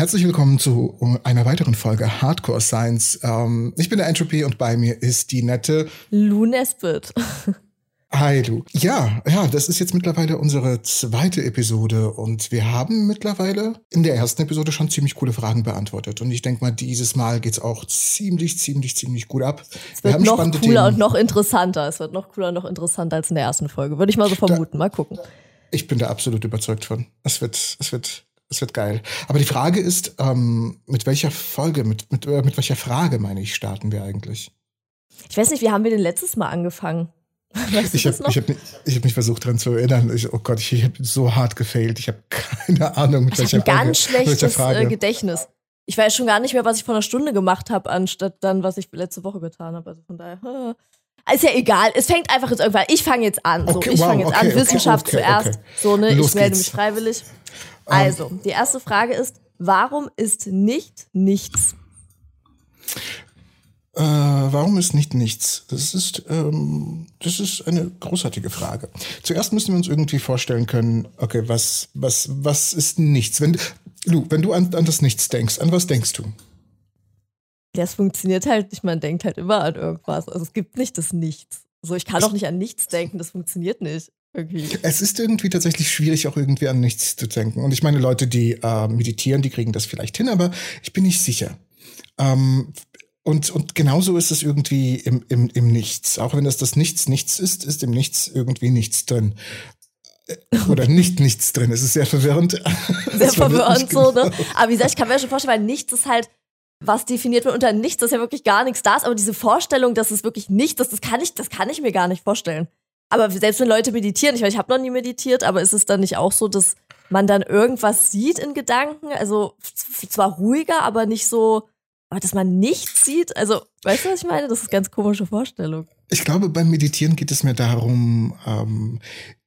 herzlich willkommen zu einer weiteren Folge Hardcore Science. Ähm, ich bin der Entropy und bei mir ist die nette Lou Nesbitt. Hi Lu. Ja, ja, das ist jetzt mittlerweile unsere zweite Episode und wir haben mittlerweile in der ersten Episode schon ziemlich coole Fragen beantwortet. Und ich denke mal, dieses Mal geht's auch ziemlich, ziemlich, ziemlich gut ab. Es wird noch cooler Themen. und noch interessanter. Es wird noch cooler und noch interessanter als in der ersten Folge. Würde ich mal so vermuten. Da, mal gucken. Ich bin da absolut überzeugt von. Es wird, es wird es wird geil. Aber die Frage ist, ähm, mit welcher Folge, mit, mit, äh, mit welcher Frage, meine ich, starten wir eigentlich? Ich weiß nicht, wie haben wir denn letztes Mal angefangen? Weißt ich habe hab, hab mich versucht daran zu erinnern. Ich, oh Gott, ich, ich habe so hart gefailt. Ich habe keine Ahnung, mit ich welcher Frage. ein ganz schlechtes äh, Gedächtnis. Ich weiß schon gar nicht mehr, was ich vor einer Stunde gemacht habe, anstatt dann, was ich letzte Woche getan habe. Also von daher. Ist ja egal. Es fängt einfach jetzt irgendwann. Ich fange jetzt an. So, okay, ich wow, fange jetzt okay, an. Okay, Wissenschaft zuerst. So, ne? Los ich melde geht's. mich freiwillig. Ähm. Also, die erste Frage ist: Warum ist nicht nichts? Äh, warum ist nicht nichts? Das ist, ähm, das ist eine großartige Frage. Zuerst müssen wir uns irgendwie vorstellen können, okay, was, was, was ist nichts? Wenn, Lu, wenn du an, an das Nichts denkst, an was denkst du? Das funktioniert halt nicht, man denkt halt immer an irgendwas. Also es gibt nicht das Nichts. So, ich kann auch nicht an nichts denken, das funktioniert nicht. Irgendwie. Es ist irgendwie tatsächlich schwierig, auch irgendwie an nichts zu denken. Und ich meine, Leute, die äh, meditieren, die kriegen das vielleicht hin, aber ich bin nicht sicher. Ähm, und, und genauso ist es irgendwie im, im, im Nichts. Auch wenn das das Nichts nichts ist, ist im Nichts irgendwie nichts drin. Äh, oder nicht nichts drin. Es ist sehr verwirrend. Sehr verwirrend so, ne? Genau. Aber wie gesagt, ich kann mir schon vorstellen, weil nichts ist halt, was definiert wird unter nichts, dass ja wirklich gar nichts da ist. Aber diese Vorstellung, dass es wirklich nichts ist, das kann ich, das kann ich mir gar nicht vorstellen. Aber selbst wenn Leute meditieren, ich weiß, ich habe noch nie meditiert, aber ist es dann nicht auch so, dass man dann irgendwas sieht in Gedanken? Also zwar ruhiger, aber nicht so, aber dass man nichts sieht, also, weißt du, was ich meine? Das ist eine ganz komische Vorstellung. Ich glaube, beim Meditieren geht es mir darum, ähm,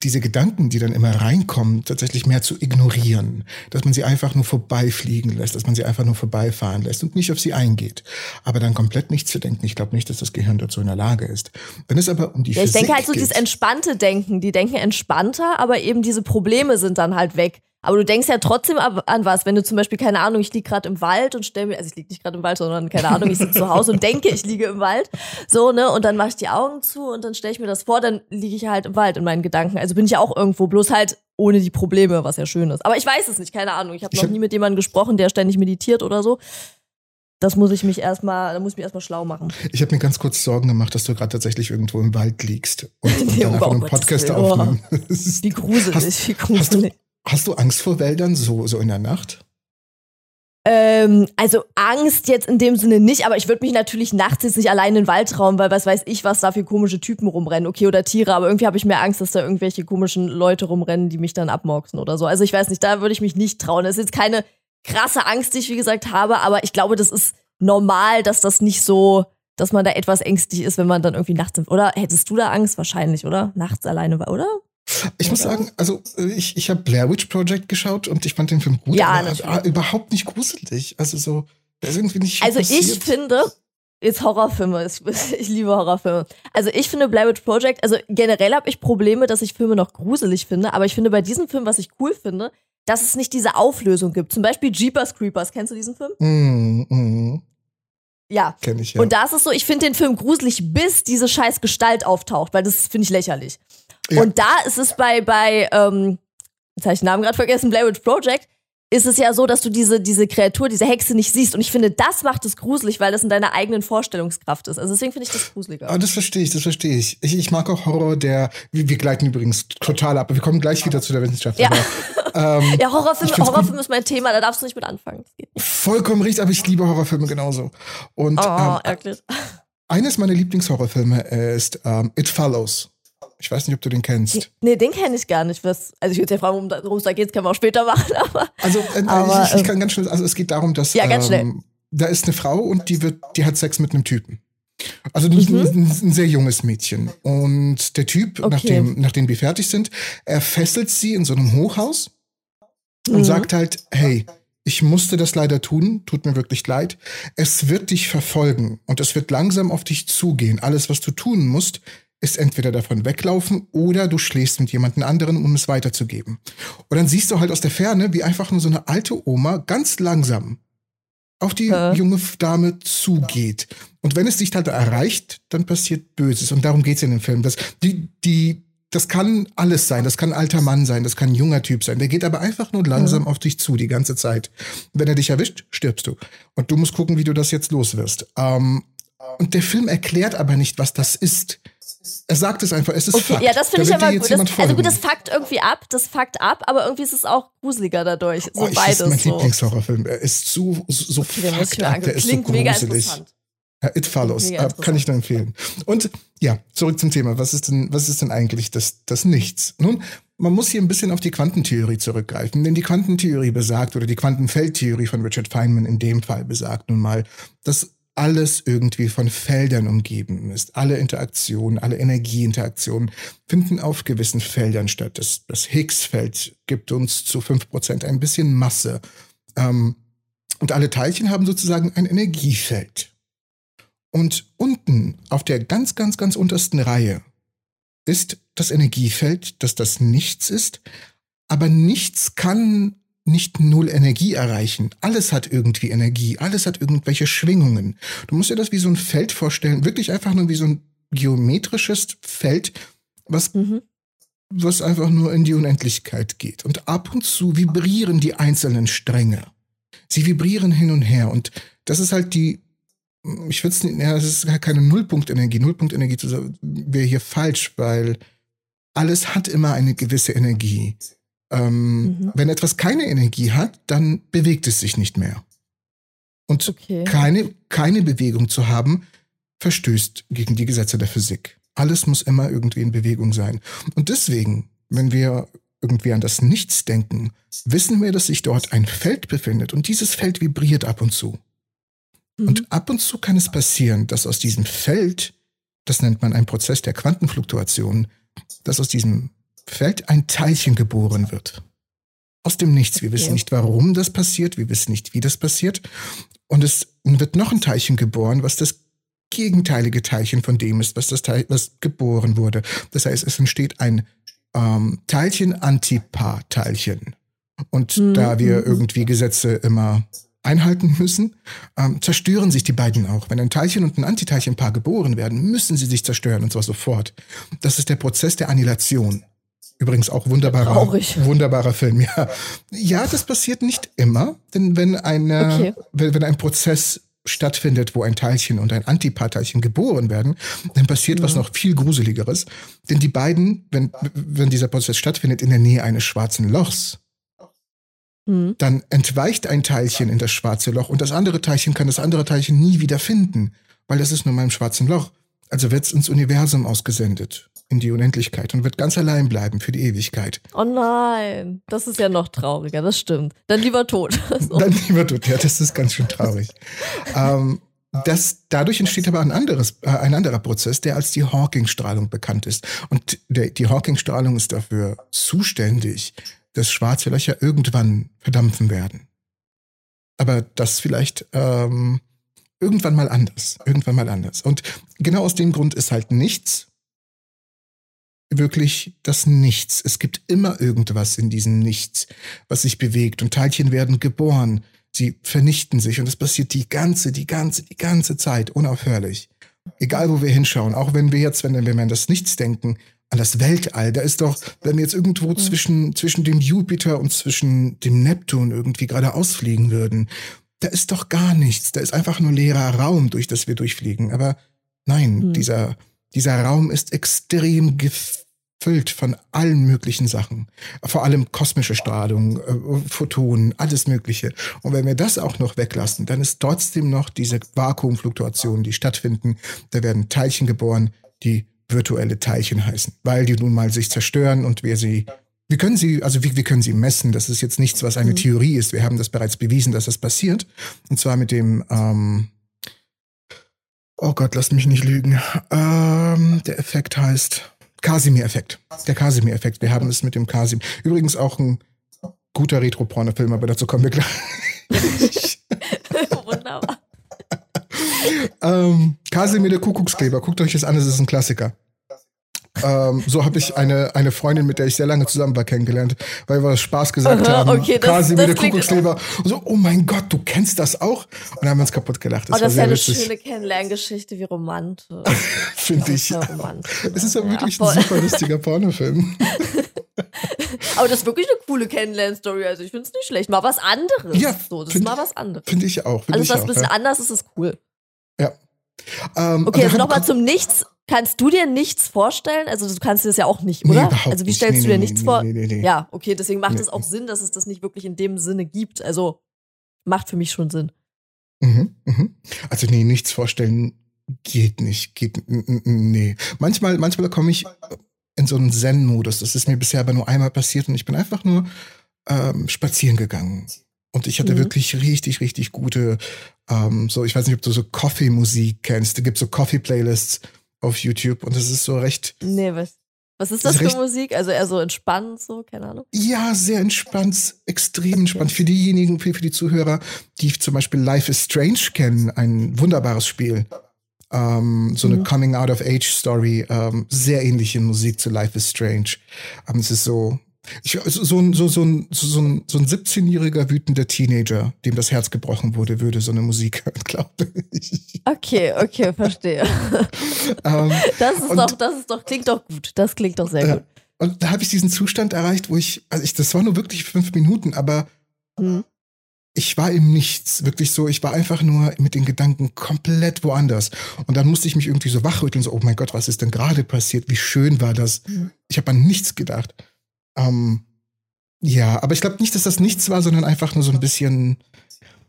diese Gedanken, die dann immer reinkommen, tatsächlich mehr zu ignorieren. Dass man sie einfach nur vorbeifliegen lässt, dass man sie einfach nur vorbeifahren lässt und nicht auf sie eingeht. Aber dann komplett nichts zu denken, ich glaube nicht, dass das Gehirn dazu in der Lage ist. Wenn es aber um die ja, Physik Ich denke halt so geht, dieses entspannte Denken. Die denken entspannter, aber eben diese Probleme sind dann halt weg. Aber du denkst ja trotzdem an was, wenn du zum Beispiel, keine Ahnung, ich liege gerade im Wald und stell mir, also ich liege nicht gerade im Wald, sondern keine Ahnung, ich sitze zu Hause und denke, ich liege im Wald. So, ne? Und dann mache ich die Augen zu und dann stelle ich mir das vor, dann liege ich halt im Wald in meinen Gedanken. Also bin ich ja auch irgendwo, bloß halt ohne die Probleme, was ja schön ist. Aber ich weiß es nicht, keine Ahnung. Ich habe noch nie mit jemandem gesprochen, der ständig meditiert oder so. Das muss ich mich erstmal, da muss ich mich erstmal schlau machen. Ich habe mir ganz kurz Sorgen gemacht, dass du gerade tatsächlich irgendwo im Wald liegst und, und dann einfach einen Podcast aufnehmen. Wie gruselig, wie gruselig. Hast du Angst vor Wäldern so, so in der Nacht? Ähm, also Angst jetzt in dem Sinne nicht, aber ich würde mich natürlich nachts jetzt nicht allein in den Wald trauen, weil was weiß ich, was da für komische Typen rumrennen, okay, oder Tiere, aber irgendwie habe ich mehr Angst, dass da irgendwelche komischen Leute rumrennen, die mich dann abmorksen oder so. Also ich weiß nicht, da würde ich mich nicht trauen. Das ist jetzt keine krasse Angst, die ich wie gesagt habe, aber ich glaube, das ist normal, dass das nicht so, dass man da etwas ängstlich ist, wenn man dann irgendwie nachts, oder hättest du da Angst? Wahrscheinlich, oder? Nachts alleine, oder? Ich muss sagen, also ich, ich habe Blair Witch Project geschaut und ich fand den Film gut, ja, aber überhaupt nicht gruselig. Also so, der ist irgendwie nicht. Also passiert. ich finde, jetzt Horrorfilme, ich liebe Horrorfilme. Also ich finde Blair Witch Project, also generell habe ich Probleme, dass ich Filme noch gruselig finde, aber ich finde bei diesem Film, was ich cool finde, dass es nicht diese Auflösung gibt. Zum Beispiel Jeepers Creepers, kennst du diesen Film? Mm, mm. Ja. Kenn ich, ja. Und da ist es so, ich finde den Film gruselig, bis diese scheiß Gestalt auftaucht, weil das finde ich lächerlich. Ja. Und da ist es bei, bei ähm, jetzt habe ich den Namen gerade vergessen, Blair Witch Project, ist es ja so, dass du diese, diese Kreatur, diese Hexe nicht siehst. Und ich finde, das macht es gruselig, weil das in deiner eigenen Vorstellungskraft ist. Also deswegen finde ich das gruseliger. Ah, das verstehe ich, das verstehe ich. ich. Ich mag auch Horror, der, wir, wir gleiten übrigens total ab. Wir kommen gleich wieder zu der Wissenschaft. Ja, ähm, ja Horrorfilme, Horrorfilm ist mein Thema, da darfst du nicht mit anfangen. Vollkommen richtig, aber ich liebe Horrorfilme genauso. Und, oh, ähm, Eines meiner Lieblingshorrorfilme ist ähm, It Follows. Ich weiß nicht, ob du den kennst. Nee, den kenne ich gar nicht. Was, also ich würde ja fragen, worum es da geht, können wir auch später machen. Aber, also äh, aber, ich, ich, kann ganz schnell, also es geht darum, dass ja, ganz ähm, da ist eine Frau und die wird, die hat Sex mit einem Typen. Also mhm. ein, ein, sehr junges Mädchen. Und der Typ, okay. nachdem, nachdem die fertig sind, er fesselt sie in so einem Hochhaus und mhm. sagt halt, hey, ich musste das leider tun, tut mir wirklich leid. Es wird dich verfolgen und es wird langsam auf dich zugehen. Alles, was du tun musst, ist entweder davon weglaufen oder du schläfst mit jemandem anderen, um es weiterzugeben. Und dann siehst du halt aus der Ferne, wie einfach nur so eine alte Oma ganz langsam auf die ja. junge Dame zugeht. Und wenn es dich halt erreicht, dann passiert Böses. Und darum geht's in dem Film. Das, die, die, das kann alles sein. Das kann ein alter Mann sein. Das kann ein junger Typ sein. Der geht aber einfach nur langsam ja. auf dich zu die ganze Zeit. Wenn er dich erwischt, stirbst du. Und du musst gucken, wie du das jetzt los wirst. Ähm, und der Film erklärt aber nicht, was das ist. Er sagt es einfach, es ist okay, Fakt. Ja, das finde ich aber gut. Das, also gut, das fuckt irgendwie ab, das fuckt ab, aber irgendwie ist es auch gruseliger dadurch. So oh, ich, beides. Das ist mein so. Lieblingshorrorfilm. Er ist so, so okay, fucked ab, der ist Klingt so gruselig. Ja, It Follows, äh, kann ich nur empfehlen. Und ja, zurück zum Thema. Was ist denn, was ist denn eigentlich das, das Nichts? Nun, man muss hier ein bisschen auf die Quantentheorie zurückgreifen, denn die Quantentheorie besagt, oder die Quantenfeldtheorie von Richard Feynman in dem Fall besagt nun mal, dass alles irgendwie von Feldern umgeben ist. Alle Interaktionen, alle Energieinteraktionen finden auf gewissen Feldern statt. Das, das Higgs-Feld gibt uns zu fünf Prozent ein bisschen Masse. Ähm, und alle Teilchen haben sozusagen ein Energiefeld. Und unten auf der ganz, ganz, ganz untersten Reihe ist das Energiefeld, dass das Nichts ist. Aber nichts kann nicht null Energie erreichen. Alles hat irgendwie Energie, alles hat irgendwelche Schwingungen. Du musst dir das wie so ein Feld vorstellen, wirklich einfach nur wie so ein geometrisches Feld, was, mhm. was einfach nur in die Unendlichkeit geht. Und ab und zu vibrieren die einzelnen Stränge. Sie vibrieren hin und her. Und das ist halt die, ich würde es nicht, ja, es ist halt keine Nullpunktenergie. Nullpunktenergie wäre hier falsch, weil alles hat immer eine gewisse Energie. Ähm, mhm. Wenn etwas keine Energie hat, dann bewegt es sich nicht mehr. Und okay. keine, keine Bewegung zu haben, verstößt gegen die Gesetze der Physik. Alles muss immer irgendwie in Bewegung sein. Und deswegen, wenn wir irgendwie an das Nichts denken, wissen wir, dass sich dort ein Feld befindet und dieses Feld vibriert ab und zu. Mhm. Und ab und zu kann es passieren, dass aus diesem Feld, das nennt man einen Prozess der Quantenfluktuation, dass aus diesem Feld ein Teilchen geboren wird. Aus dem Nichts. Wir wissen nicht, warum das passiert. Wir wissen nicht, wie das passiert. Und es wird noch ein Teilchen geboren, was das gegenteilige Teilchen von dem ist, was das Teil, was geboren wurde. Das heißt, es entsteht ein ähm, Teilchen-Antipar-Teilchen. Und mhm. da wir mhm. irgendwie Gesetze immer einhalten müssen, ähm, zerstören sich die beiden auch. Wenn ein Teilchen und ein Antiteilchenpaar geboren werden, müssen sie sich zerstören und zwar sofort. Das ist der Prozess der Annihilation. Übrigens auch wunderbarer, wunderbarer Film, ja. Ja, das passiert nicht immer, denn wenn eine, okay. wenn, wenn ein Prozess stattfindet, wo ein Teilchen und ein Antiparteilchen geboren werden, dann passiert ja. was noch viel gruseligeres. Denn die beiden, wenn, wenn dieser Prozess stattfindet in der Nähe eines schwarzen Lochs, mhm. dann entweicht ein Teilchen in das schwarze Loch und das andere Teilchen kann das andere Teilchen nie wieder finden, weil das ist nur mal im schwarzen Loch. Also wird es ins Universum ausgesendet in die Unendlichkeit und wird ganz allein bleiben für die Ewigkeit. Oh nein, das ist ja noch trauriger, das stimmt. Dann lieber tot. so. Dann lieber tot, ja, das ist ganz schön traurig. ähm, das, dadurch entsteht aber ein, anderes, äh, ein anderer Prozess, der als die Hawking-Strahlung bekannt ist. Und der, die Hawking-Strahlung ist dafür zuständig, dass schwarze Löcher irgendwann verdampfen werden. Aber das vielleicht ähm, irgendwann mal anders. Irgendwann mal anders. Und genau aus dem Grund ist halt nichts wirklich das Nichts. Es gibt immer irgendwas in diesem Nichts, was sich bewegt und Teilchen werden geboren. Sie vernichten sich und es passiert die ganze, die ganze, die ganze Zeit unaufhörlich. Egal wo wir hinschauen, auch wenn wir jetzt, wenn wir an das Nichts denken, an das Weltall, da ist doch, wenn wir jetzt irgendwo mhm. zwischen, zwischen dem Jupiter und zwischen dem Neptun irgendwie gerade ausfliegen würden, da ist doch gar nichts. Da ist einfach nur leerer Raum, durch das wir durchfliegen. Aber nein, mhm. dieser, dieser Raum ist extrem gefährlich füllt von allen möglichen Sachen. Vor allem kosmische Strahlung, äh, Photonen, alles Mögliche. Und wenn wir das auch noch weglassen, dann ist trotzdem noch diese Vakuumfluktuationen, die stattfinden. Da werden Teilchen geboren, die virtuelle Teilchen heißen, weil die nun mal sich zerstören und wir sie wir können sie, also wir, wir können sie messen. Das ist jetzt nichts, was eine mhm. Theorie ist. Wir haben das bereits bewiesen, dass das passiert. Und zwar mit dem, ähm, oh Gott, lass mich nicht lügen. Ähm, der Effekt heißt Casimir-Effekt. Der Casimir-Effekt. Wir haben es mit dem Casimir. Übrigens auch ein guter Retro-Porno-Film, aber dazu kommen wir gleich. Wunderbar. ähm, Casimir der Kuckuckskleber. Guckt euch das an, es ist ein Klassiker. Ähm, so habe ich eine, eine Freundin, mit der ich sehr lange zusammen war, kennengelernt, weil wir Spaß gesagt Aha, haben. okay, das- quasi das wie der Kuckucksleber. Und so, oh mein Gott, du kennst das auch? Und dann haben wir uns kaputt gelacht. Das Oh, das ist ja eine witzig, schöne Kennenlerngeschichte, wie romantisch. finde ich. Ja, romantisch. Es ist ja wirklich ein voll. super lustiger Pornofilm. Aber das ist wirklich eine coole Kennenlernstory. Also ich finde es nicht schlecht. Mal was anderes. Ja, so, das ist mal was anderes. Finde ich auch. Find Alles, ich was ein bisschen ja. anders ist, ist cool. Ähm, und Okay, also nochmal zum Nichts. Kannst du dir nichts vorstellen? Also du kannst dir das ja auch nicht, Nee, oder? überhaupt also wie stellst Nee, du dir nee, nichts nee, vor? nee, nee, nee. Ja, okay, deswegen macht Nee, es auch nee. Sinn, dass es das nicht wirklich in dem Sinne gibt. Also macht für mich schon Sinn. Mhm, mhm. Also nee, nichts vorstellen geht nicht. Geht, nee. Manchmal, manchmal komme ich in so einen Zen-Modus. Das ist mir bisher aber nur einmal passiert und ich bin einfach nur ähm, spazieren gegangen. Und ich hatte Mhm. wirklich richtig, richtig gute, ähm, so, ich weiß nicht, ob du so Coffee-Musik kennst. Da gibt so Coffee-Playlists auf YouTube und das ist so recht, Nee, was, was ist Das ist für Musik? Also eher so entspannt, so, keine Ahnung. ja, sehr entspannt, extrem entspannt. Für diejenigen, für, für die Zuhörer, die zum Beispiel Life is Strange kennen, ein wunderbares Spiel. Ähm, so eine Mhm. Coming-out-of-Age-Story, ähm, sehr ähnliche Musik zu Life is Strange. Ähm, es ist so, ich, so, so, ein- so, so, ein, so, ein, so ein 17-jähriger wütender Teenager, dem das Herz gebrochen wurde, würde so eine Musik hören, glaube ich. Okay, okay, verstehe. ähm, Das ist doch, das ist doch, klingt doch gut. Das klingt doch sehr Ja. gut. und da habe ich diesen Zustand erreicht, wo ich, also ich, das war nur wirklich fünf Minuten, aber Hm. ich war im Nichts, wirklich so, ich war einfach nur mit den Gedanken komplett woanders. Und dann musste ich mich irgendwie so wachrütteln, so, oh mein Gott, was ist denn gerade passiert? Wie schön war das? Mhm. Ich habe an nichts gedacht. Ähm, ja, aber ich glaube nicht, dass das nichts war, sondern einfach nur so ein bisschen,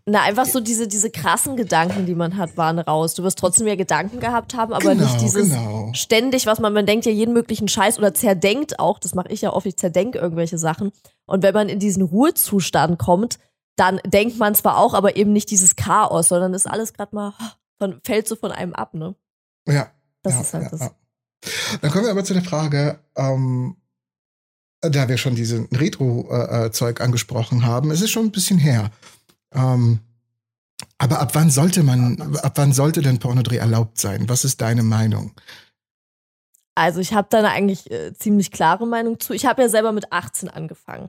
Na, einfach so diese, diese krassen Gedanken, die man hat, waren raus. Du wirst trotzdem ja Gedanken gehabt haben, aber genau, nicht dieses genau. ständig, was man, man denkt ja jeden möglichen Scheiß oder zerdenkt auch, das mache ich ja oft, ich zerdenke irgendwelche Sachen. Und wenn man in diesen Ruhezustand kommt, dann denkt man zwar auch, aber eben nicht dieses Chaos, sondern ist alles gerade mal, von, fällt so von einem ab, ne? Ja. Das ja, ist halt ja, das. ja. Dann kommen wir aber zu der Frage, ähm, da wir schon diesen Retro-Zeug angesprochen haben, es ist schon ein bisschen her. Ähm, aber ab wann sollte man, ab wann sollte denn Pornodreh erlaubt sein? Was ist deine Meinung? Also ich habe da eine eigentlich äh, ziemlich klare Meinung zu. Ich habe ja selber mit 18 angefangen.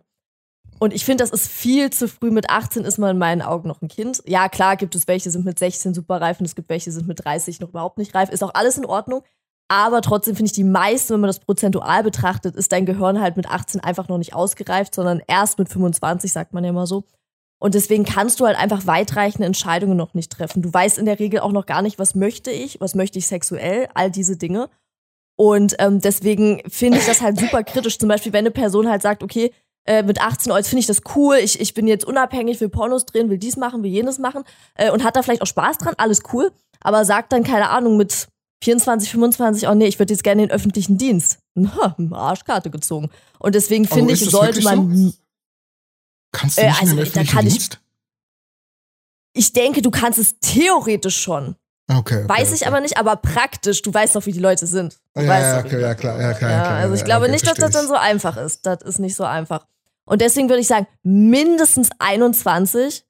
Und ich finde, das ist viel zu früh. Mit 18 ist man in meinen Augen noch ein Kind. Ja, klar, gibt es welche, sind mit 16 super reif und es gibt welche, sind mit 30 noch überhaupt nicht reif. Ist auch alles in Ordnung. Aber trotzdem finde ich, die meisten, wenn man das prozentual betrachtet, ist dein Gehirn halt mit 18 einfach noch nicht ausgereift, sondern erst mit 25, sagt man ja mal so. Und deswegen kannst du halt einfach weitreichende Entscheidungen noch nicht treffen. Du weißt in der Regel auch noch gar nicht, was möchte ich, was möchte ich sexuell, all diese Dinge. Und ähm, deswegen finde ich das halt super kritisch. Zum Beispiel, wenn eine Person halt sagt, okay, äh, mit 18, oh, jetzt finde ich das cool, ich, ich bin jetzt unabhängig, will Pornos drehen, will dies machen, will jenes machen äh, und hat da vielleicht auch Spaß dran, alles cool, aber sagt dann, keine Ahnung, mit 24, 25, oh nee, ich würde jetzt gerne in den öffentlichen Dienst. Na, Arschkarte gezogen. Und deswegen finde ich, sollte man. Kannst du Äh, nicht in also, den da öffentlichen kann ich- Dienst? Ich denke, du kannst es theoretisch schon. Okay, okay. Weiß ich okay. aber nicht, aber praktisch, du weißt doch, wie die Leute sind. Du Ja, ja, doch, okay, ja, klar, ja, klar, Ja, klar. also ich ja, glaube nicht, dass das dann so einfach ist. Das ist nicht so einfach. Und deswegen würde ich sagen, mindestens 21,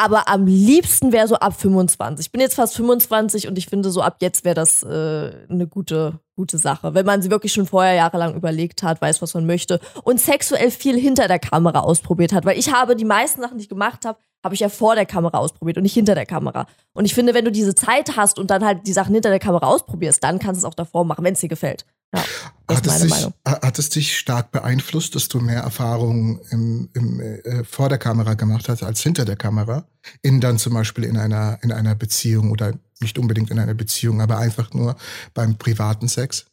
aber am liebsten wäre so ab 25. Ich bin jetzt fast 25 und ich finde, so ab jetzt wäre das äh, eine gute, gute Sache. Wenn man sie wirklich schon vorher jahrelang überlegt hat, weiß, was man möchte und sexuell viel hinter der Kamera ausprobiert hat. Weil ich habe die meisten Sachen, die ich gemacht habe, habe ich ja vor der Kamera ausprobiert und nicht hinter der Kamera. Und ich finde, wenn du diese Zeit hast und dann halt die Sachen hinter der Kamera ausprobierst, dann kannst du es auch davor machen, wenn es dir gefällt. Ja, das Hat ist es, dich, Meinung. ha- hat es dich stark beeinflusst, dass du mehr Erfahrungen im, im, äh, vor der Kamera gemacht hast als hinter der Kamera? In dann zum Beispiel in einer, in einer Beziehung oder nicht unbedingt in einer Beziehung, aber einfach nur beim privaten Sex?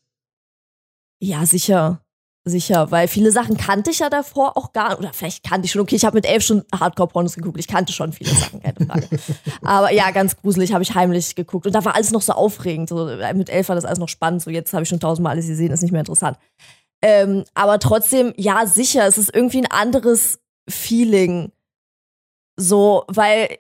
Ja, sicher. Sicher, weil viele Sachen kannte ich ja davor auch gar nicht. Oder vielleicht kannte ich schon, okay, ich habe mit elf schon Hardcore-Pornos geguckt. Ich kannte schon viele Sachen, keine Frage. Aber ja, ganz gruselig habe ich heimlich geguckt. Und da war alles noch so aufregend. So, äh, mit elf war das alles noch spannend. So, jetzt habe ich schon tausendmal alles gesehen, ist nicht mehr interessant. Ähm, aber trotzdem, ja, sicher, es ist irgendwie ein anderes Feeling. So, weil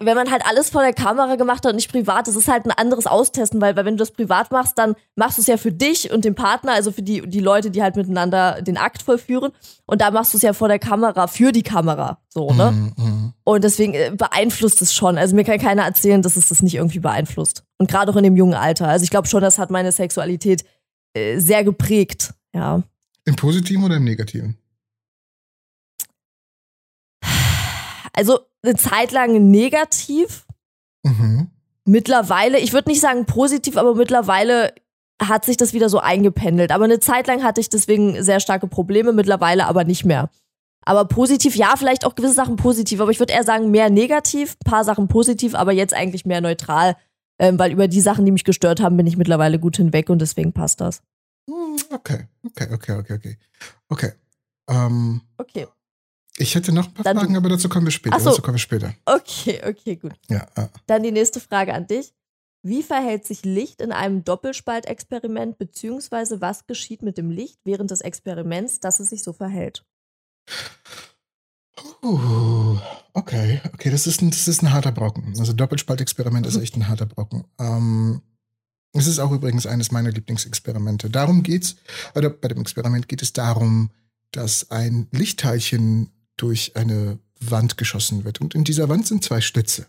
wenn man halt alles vor der Kamera gemacht hat und nicht privat, das ist halt ein anderes Austesten, weil, weil wenn du das privat machst, dann machst du es ja für dich und den Partner, also für die, die Leute, die halt miteinander den Akt vollführen. Und da machst du es ja vor der Kamera, für die Kamera. So, ne? Mhm, mhm. Und deswegen äh, beeinflusst es schon. Also mir kann keiner erzählen, dass es das nicht irgendwie beeinflusst. Und gerade auch in dem jungen Alter. Also ich glaube schon, das hat meine Sexualität äh, sehr geprägt, ja. Im Positiven oder im Negativen? Also eine Zeit lang negativ. Mhm. Mittlerweile, ich würde nicht sagen positiv, aber mittlerweile hat sich das wieder so eingependelt. Aber eine Zeit lang hatte ich deswegen sehr starke Probleme, mittlerweile aber nicht mehr. Aber positiv, ja, vielleicht auch gewisse Sachen positiv, aber ich würde eher sagen, mehr negativ, ein paar Sachen positiv, aber jetzt eigentlich mehr neutral, ähm, weil über die Sachen, die mich gestört haben, bin ich mittlerweile gut hinweg und deswegen passt das. Hm, okay, okay, okay, okay, okay. Okay. Ähm, okay. Ich hätte noch ein paar Dann Fragen, aber dazu kommen wir später. So. Dazu kommen wir später. Okay, okay, gut. Ja. Dann die nächste Frage an dich. Wie verhält sich Licht in einem Doppelspaltexperiment, beziehungsweise was geschieht mit dem Licht während des Experiments, dass es sich so verhält? Uh, okay, okay, das ist, ein, das ist ein harter Brocken. Also Doppelspaltexperiment mhm. ist echt ein harter Brocken. Ähm, es ist auch übrigens eines meiner Lieblingsexperimente. Darum geht's, oder bei dem Experiment geht es darum, dass ein Lichtteilchen durch eine Wand geschossen wird. Und in dieser Wand sind zwei Schlitze.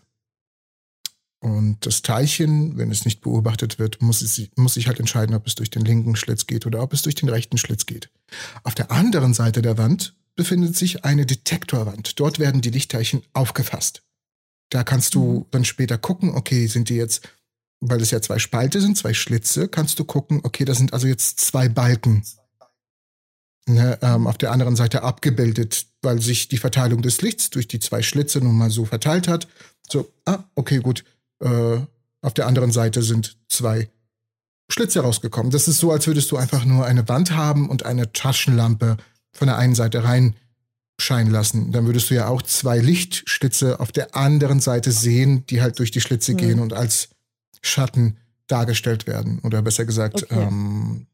Und das Teilchen, wenn es nicht beobachtet wird, muss, es, muss sich halt entscheiden, ob es durch den linken Schlitz geht oder ob es durch den rechten Schlitz geht. Auf der anderen Seite der Wand befindet sich eine Detektorwand. Dort werden die Lichtteilchen aufgefasst. Da kannst du mhm. dann später gucken, okay, sind die jetzt, weil es ja zwei Spalte sind, zwei Schlitze, kannst du gucken, okay, da sind also jetzt zwei Balken ne, ähm, auf der anderen Seite abgebildet, weil sich die Verteilung des Lichts durch die zwei Schlitze nun mal so verteilt hat. So, ah, okay, gut, äh, auf der anderen Seite sind zwei Schlitze rausgekommen. Das ist so, als würdest du einfach nur eine Wand haben und eine Taschenlampe von der einen Seite reinscheinen lassen. Dann würdest du ja auch zwei Lichtschlitze auf der anderen Seite sehen, die halt durch die Schlitze mhm. gehen und als Schatten dargestellt werden. Oder besser gesagt, okay. ähm,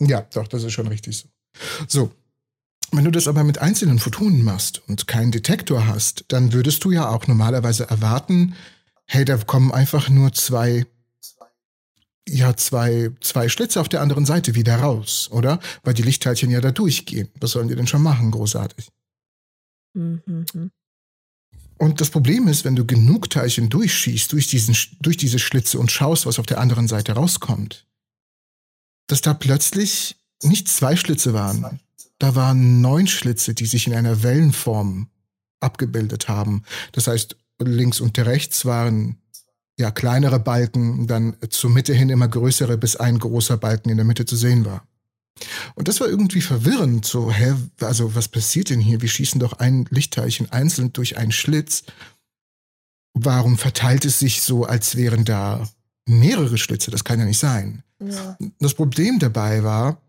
ja, doch, das ist schon richtig so. So. Wenn du das aber mit einzelnen Photonen machst und keinen Detektor hast, dann würdest du ja auch normalerweise erwarten, hey, da kommen einfach nur zwei, ja, zwei, zwei Schlitze auf der anderen Seite wieder raus, oder? Weil die Lichtteilchen ja da durchgehen. Was sollen die denn schon machen, großartig? Mhm. Und das Problem ist, wenn du genug Teilchen durchschießt durch, diesen, durch diese Schlitze und schaust, was auf der anderen Seite rauskommt, dass da plötzlich nicht zwei Schlitze waren. Da waren neun Schlitze, die sich in einer Wellenform abgebildet haben. Das heißt, links und rechts waren ja kleinere Balken, dann zur Mitte hin immer größere, bis ein großer Balken in der Mitte zu sehen war. Und das war irgendwie verwirrend, so, hä, also was passiert denn hier? Wir schießen doch ein Lichtteilchen einzeln durch einen Schlitz. Warum verteilt es sich so, als wären da mehrere Schlitze? Das kann ja nicht sein. Ja. Das Problem dabei war,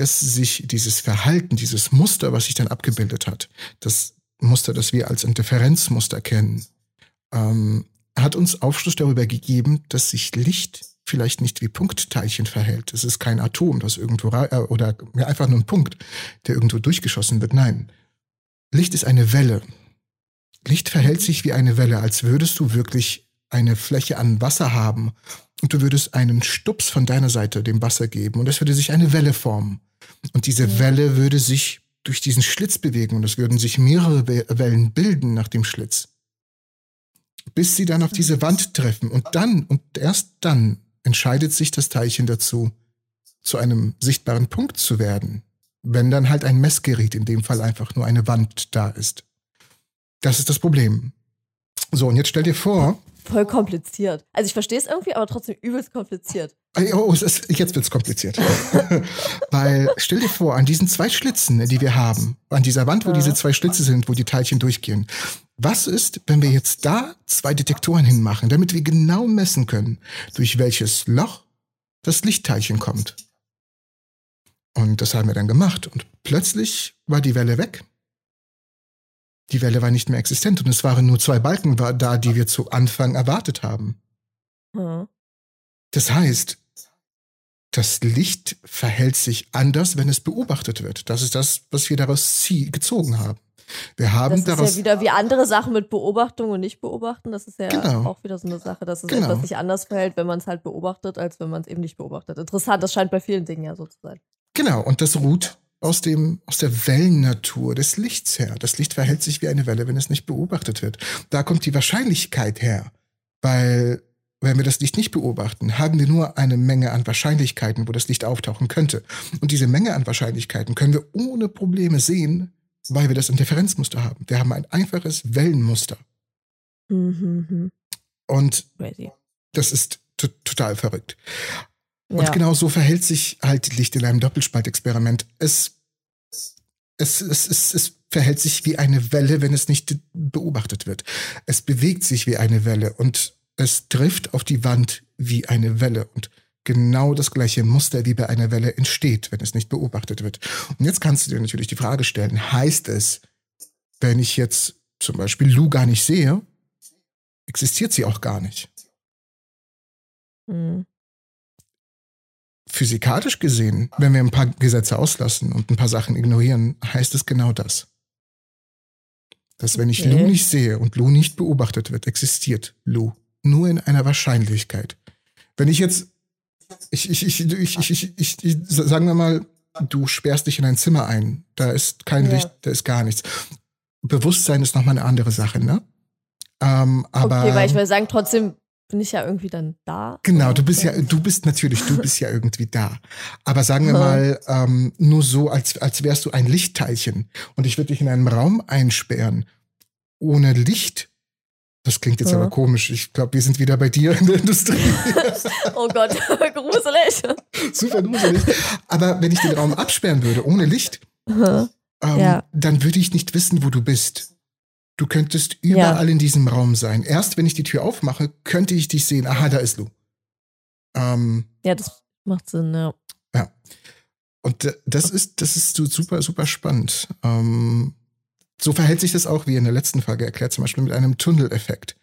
dass sich dieses Verhalten, dieses Muster, was sich dann abgebildet hat, das Muster, das wir als Interferenzmuster kennen, ähm, hat uns Aufschluss darüber gegeben, dass sich Licht vielleicht nicht wie Punktteilchen verhält. Es ist kein Atom, das irgendwo äh, oder ja, einfach nur ein Punkt, der irgendwo durchgeschossen wird. Nein, Licht ist eine Welle. Licht verhält sich wie eine Welle, als würdest du wirklich eine Fläche an Wasser haben und du würdest einen Stups von deiner Seite dem Wasser geben und es würde sich eine Welle formen. Und diese. Welle würde sich durch diesen Schlitz bewegen und es würden sich mehrere Wellen bilden nach dem Schlitz bis sie dann auf diese Wand treffen. Und dann, und erst dann entscheidet sich das Teilchen dazu, zu einem sichtbaren Punkt zu werden. Wenn dann halt ein Messgerät, in dem Fall einfach nur eine Wand da ist. Das ist das Problem. So, und jetzt stell dir vor. Voll kompliziert. Also ich verstehe es irgendwie, aber trotzdem übelst kompliziert. Oh, ist, jetzt wird's kompliziert. Weil stell dir vor, an diesen zwei Schlitzen, die wir haben, an dieser Wand, wo diese zwei Schlitze sind, wo die Teilchen durchgehen, was ist, wenn wir jetzt da zwei Detektoren hinmachen, damit wir genau messen können, durch welches Loch das Lichtteilchen kommt? Und das haben wir dann gemacht. Und plötzlich war die Welle weg. Die Welle war nicht mehr existent und es waren nur zwei Balken da, die wir zu Anfang erwartet haben. Hm. Das heißt, das Licht verhält sich anders, wenn es beobachtet wird. Das ist das, was wir daraus gezogen haben. Wir haben das daraus. ist ja wieder wie andere Sachen mit Beobachtung und nicht beobachten. Das ist ja genau. auch wieder so eine Sache, dass es genau. etwas sich anders verhält, wenn man es halt beobachtet, als wenn man es eben nicht beobachtet. Interessant, das scheint bei vielen Dingen ja so zu sein. Genau, und das ruht aus, dem, aus der Wellennatur des Lichts her. Das Licht verhält sich wie eine Welle, wenn es nicht beobachtet wird. Da kommt die Wahrscheinlichkeit her, weil wenn wir das Licht nicht beobachten, haben wir nur eine Menge an Wahrscheinlichkeiten, wo das Licht auftauchen könnte. Und diese Menge an Wahrscheinlichkeiten können wir ohne Probleme sehen, weil wir das Interferenzmuster haben. Wir haben ein einfaches Wellenmuster. Mhm. Und das ist total verrückt. Und ja. genau so verhält sich halt Licht in einem Doppelspaltexperiment. Es, es, es, es, es verhält sich wie eine Welle, wenn es nicht beobachtet wird. Es bewegt sich wie eine Welle und es trifft auf die Wand wie eine Welle. Und genau das gleiche Muster wie bei einer Welle entsteht, wenn es nicht beobachtet wird. Und jetzt kannst du dir natürlich die Frage stellen, heißt es, wenn ich jetzt zum Beispiel Lu gar nicht sehe, existiert sie auch gar nicht? Hm. Physikalisch gesehen, wenn wir ein paar Gesetze auslassen und ein paar Sachen ignorieren, heißt es genau das. Dass wenn ich okay. Lu nicht sehe und Lu nicht beobachtet wird, existiert Lu nur in einer Wahrscheinlichkeit. Wenn ich jetzt, ich, ich, ich, ich, ich, ich, ich, ich sagen wir mal, du sperrst dich in ein Zimmer ein, da ist kein ja. Licht, da ist gar nichts. Bewusstsein ist nochmal eine andere Sache, ne? Ähm, aber, okay, weil ich will sagen, trotzdem bin ich ja irgendwie dann da. Genau, du bist ja, du bist natürlich, du bist ja irgendwie da. Aber sagen wir mal, ähm, nur so, als, als wärst du ein Lichtteilchen und ich würde dich in einem Raum einsperren. Ohne Licht das klingt jetzt ja. aber komisch. Ich glaube, wir sind wieder bei dir in der Industrie. oh Gott, gruselig. Super gruselig. Aber wenn ich den Raum absperren würde, ohne Licht, ähm, ja. dann würde ich nicht wissen, wo du bist. Du könntest überall ja. in diesem Raum sein. Erst wenn ich die Tür aufmache, könnte ich dich sehen. Aha, da ist Lu. Ähm, ja, das macht Sinn, ja. Ja. Und das ist, das ist so super, super spannend. Ähm, so verhält sich das auch, wie in der letzten Folge erklärt, zum Beispiel mit einem Tunneleffekt.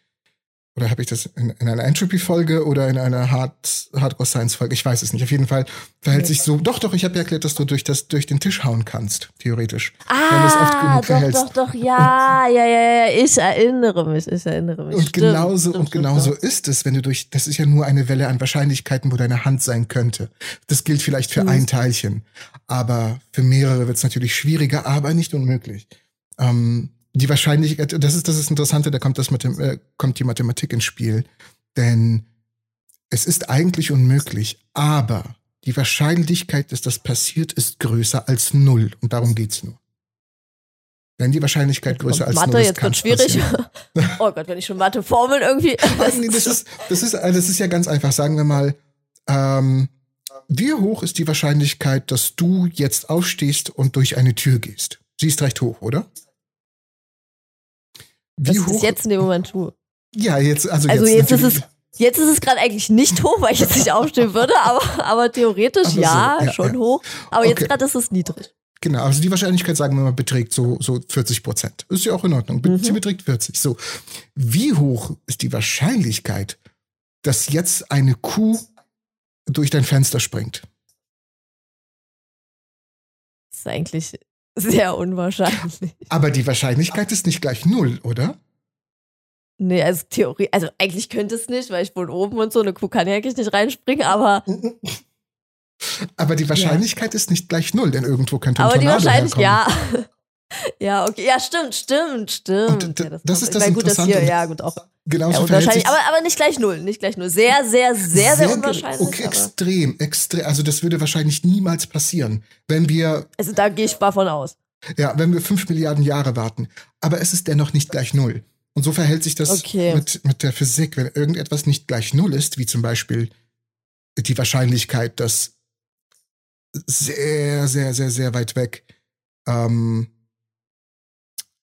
Oder habe ich das in, in einer Entropy-Folge oder in einer Hard, Hardcore-Science-Folge? Ich weiß es nicht. Auf jeden Fall verhält okay. sich so. Doch, doch, ich habe ja erklärt, dass du durch, das, durch den Tisch hauen kannst, theoretisch. Ah, doch, doch, doch, ja, ja, ja, ja, ich erinnere mich, ich erinnere mich. Und stimmt, genauso, stimmt, und genauso stimmt. ist es, wenn du durch, das ist ja nur eine Welle an Wahrscheinlichkeiten, wo deine Hand sein könnte. Das gilt vielleicht für mhm. ein Teilchen. Aber für mehrere wird es natürlich schwieriger, aber nicht unmöglich. Ähm, die Wahrscheinlichkeit, das ist das ist Interessante, da kommt das mit dem, äh, kommt die Mathematik ins Spiel, denn es ist eigentlich unmöglich, aber die Wahrscheinlichkeit, dass das passiert, ist größer als null und darum geht's nur. Wenn die Wahrscheinlichkeit größer als Mathe, null ist, jetzt wird schwierig. oh Gott, wenn ich schon Mathe-Formeln irgendwie. nee, das ist, das ist, das ist ja ganz einfach. Sagen wir mal, ähm, wie hoch ist die Wahrscheinlichkeit, dass du jetzt aufstehst und durch eine Tür gehst? Sie ist recht hoch, oder? Wie hoch? ist jetzt in dem Moment tue. Ja, jetzt, also, also jetzt, jetzt ist es. Jetzt ist es gerade eigentlich nicht hoch, weil ich jetzt nicht aufstehen würde, aber, aber theoretisch aber ja, ja, schon ja. hoch. Aber okay. jetzt gerade ist es niedrig. Genau, also die Wahrscheinlichkeit, sagen wir mal, beträgt so, so 40 Prozent. Ist ja auch in Ordnung. Mhm. Sie beträgt 40. So. Wie hoch ist die Wahrscheinlichkeit, dass jetzt eine Kuh durch dein Fenster springt? Das ist eigentlich sehr unwahrscheinlich. Aber die Wahrscheinlichkeit ist nicht gleich null, oder? Nee, also Theorie, also eigentlich könnte es nicht, weil ich wohne oben und so, eine Kuh kann ja eigentlich nicht reinspringen, aber. Aber die Wahrscheinlichkeit ja. ist nicht gleich null, denn irgendwo könnte ein Aber Tornado die Wahrscheinlichkeit, ja. Ja, okay. Ja, stimmt, stimmt, stimmt. Ja, das, das ist das meine, gut, das hier, ja, gut, auch. Genauso ja, wahrscheinlich, aber, aber nicht gleich null, nicht gleich null. Sehr, sehr, sehr, sehr, sehr unwahrscheinlich. Okay, extrem, extrem. Also das würde wahrscheinlich niemals passieren, wenn wir. Also da gehe ich davon aus. Ja, wenn wir fünf Milliarden Jahre warten. Aber es ist dennoch nicht gleich null. Und so verhält sich das okay. mit, mit der Physik. Wenn irgendetwas nicht gleich null ist, wie zum Beispiel die Wahrscheinlichkeit, dass sehr, sehr, sehr, sehr weit weg ähm,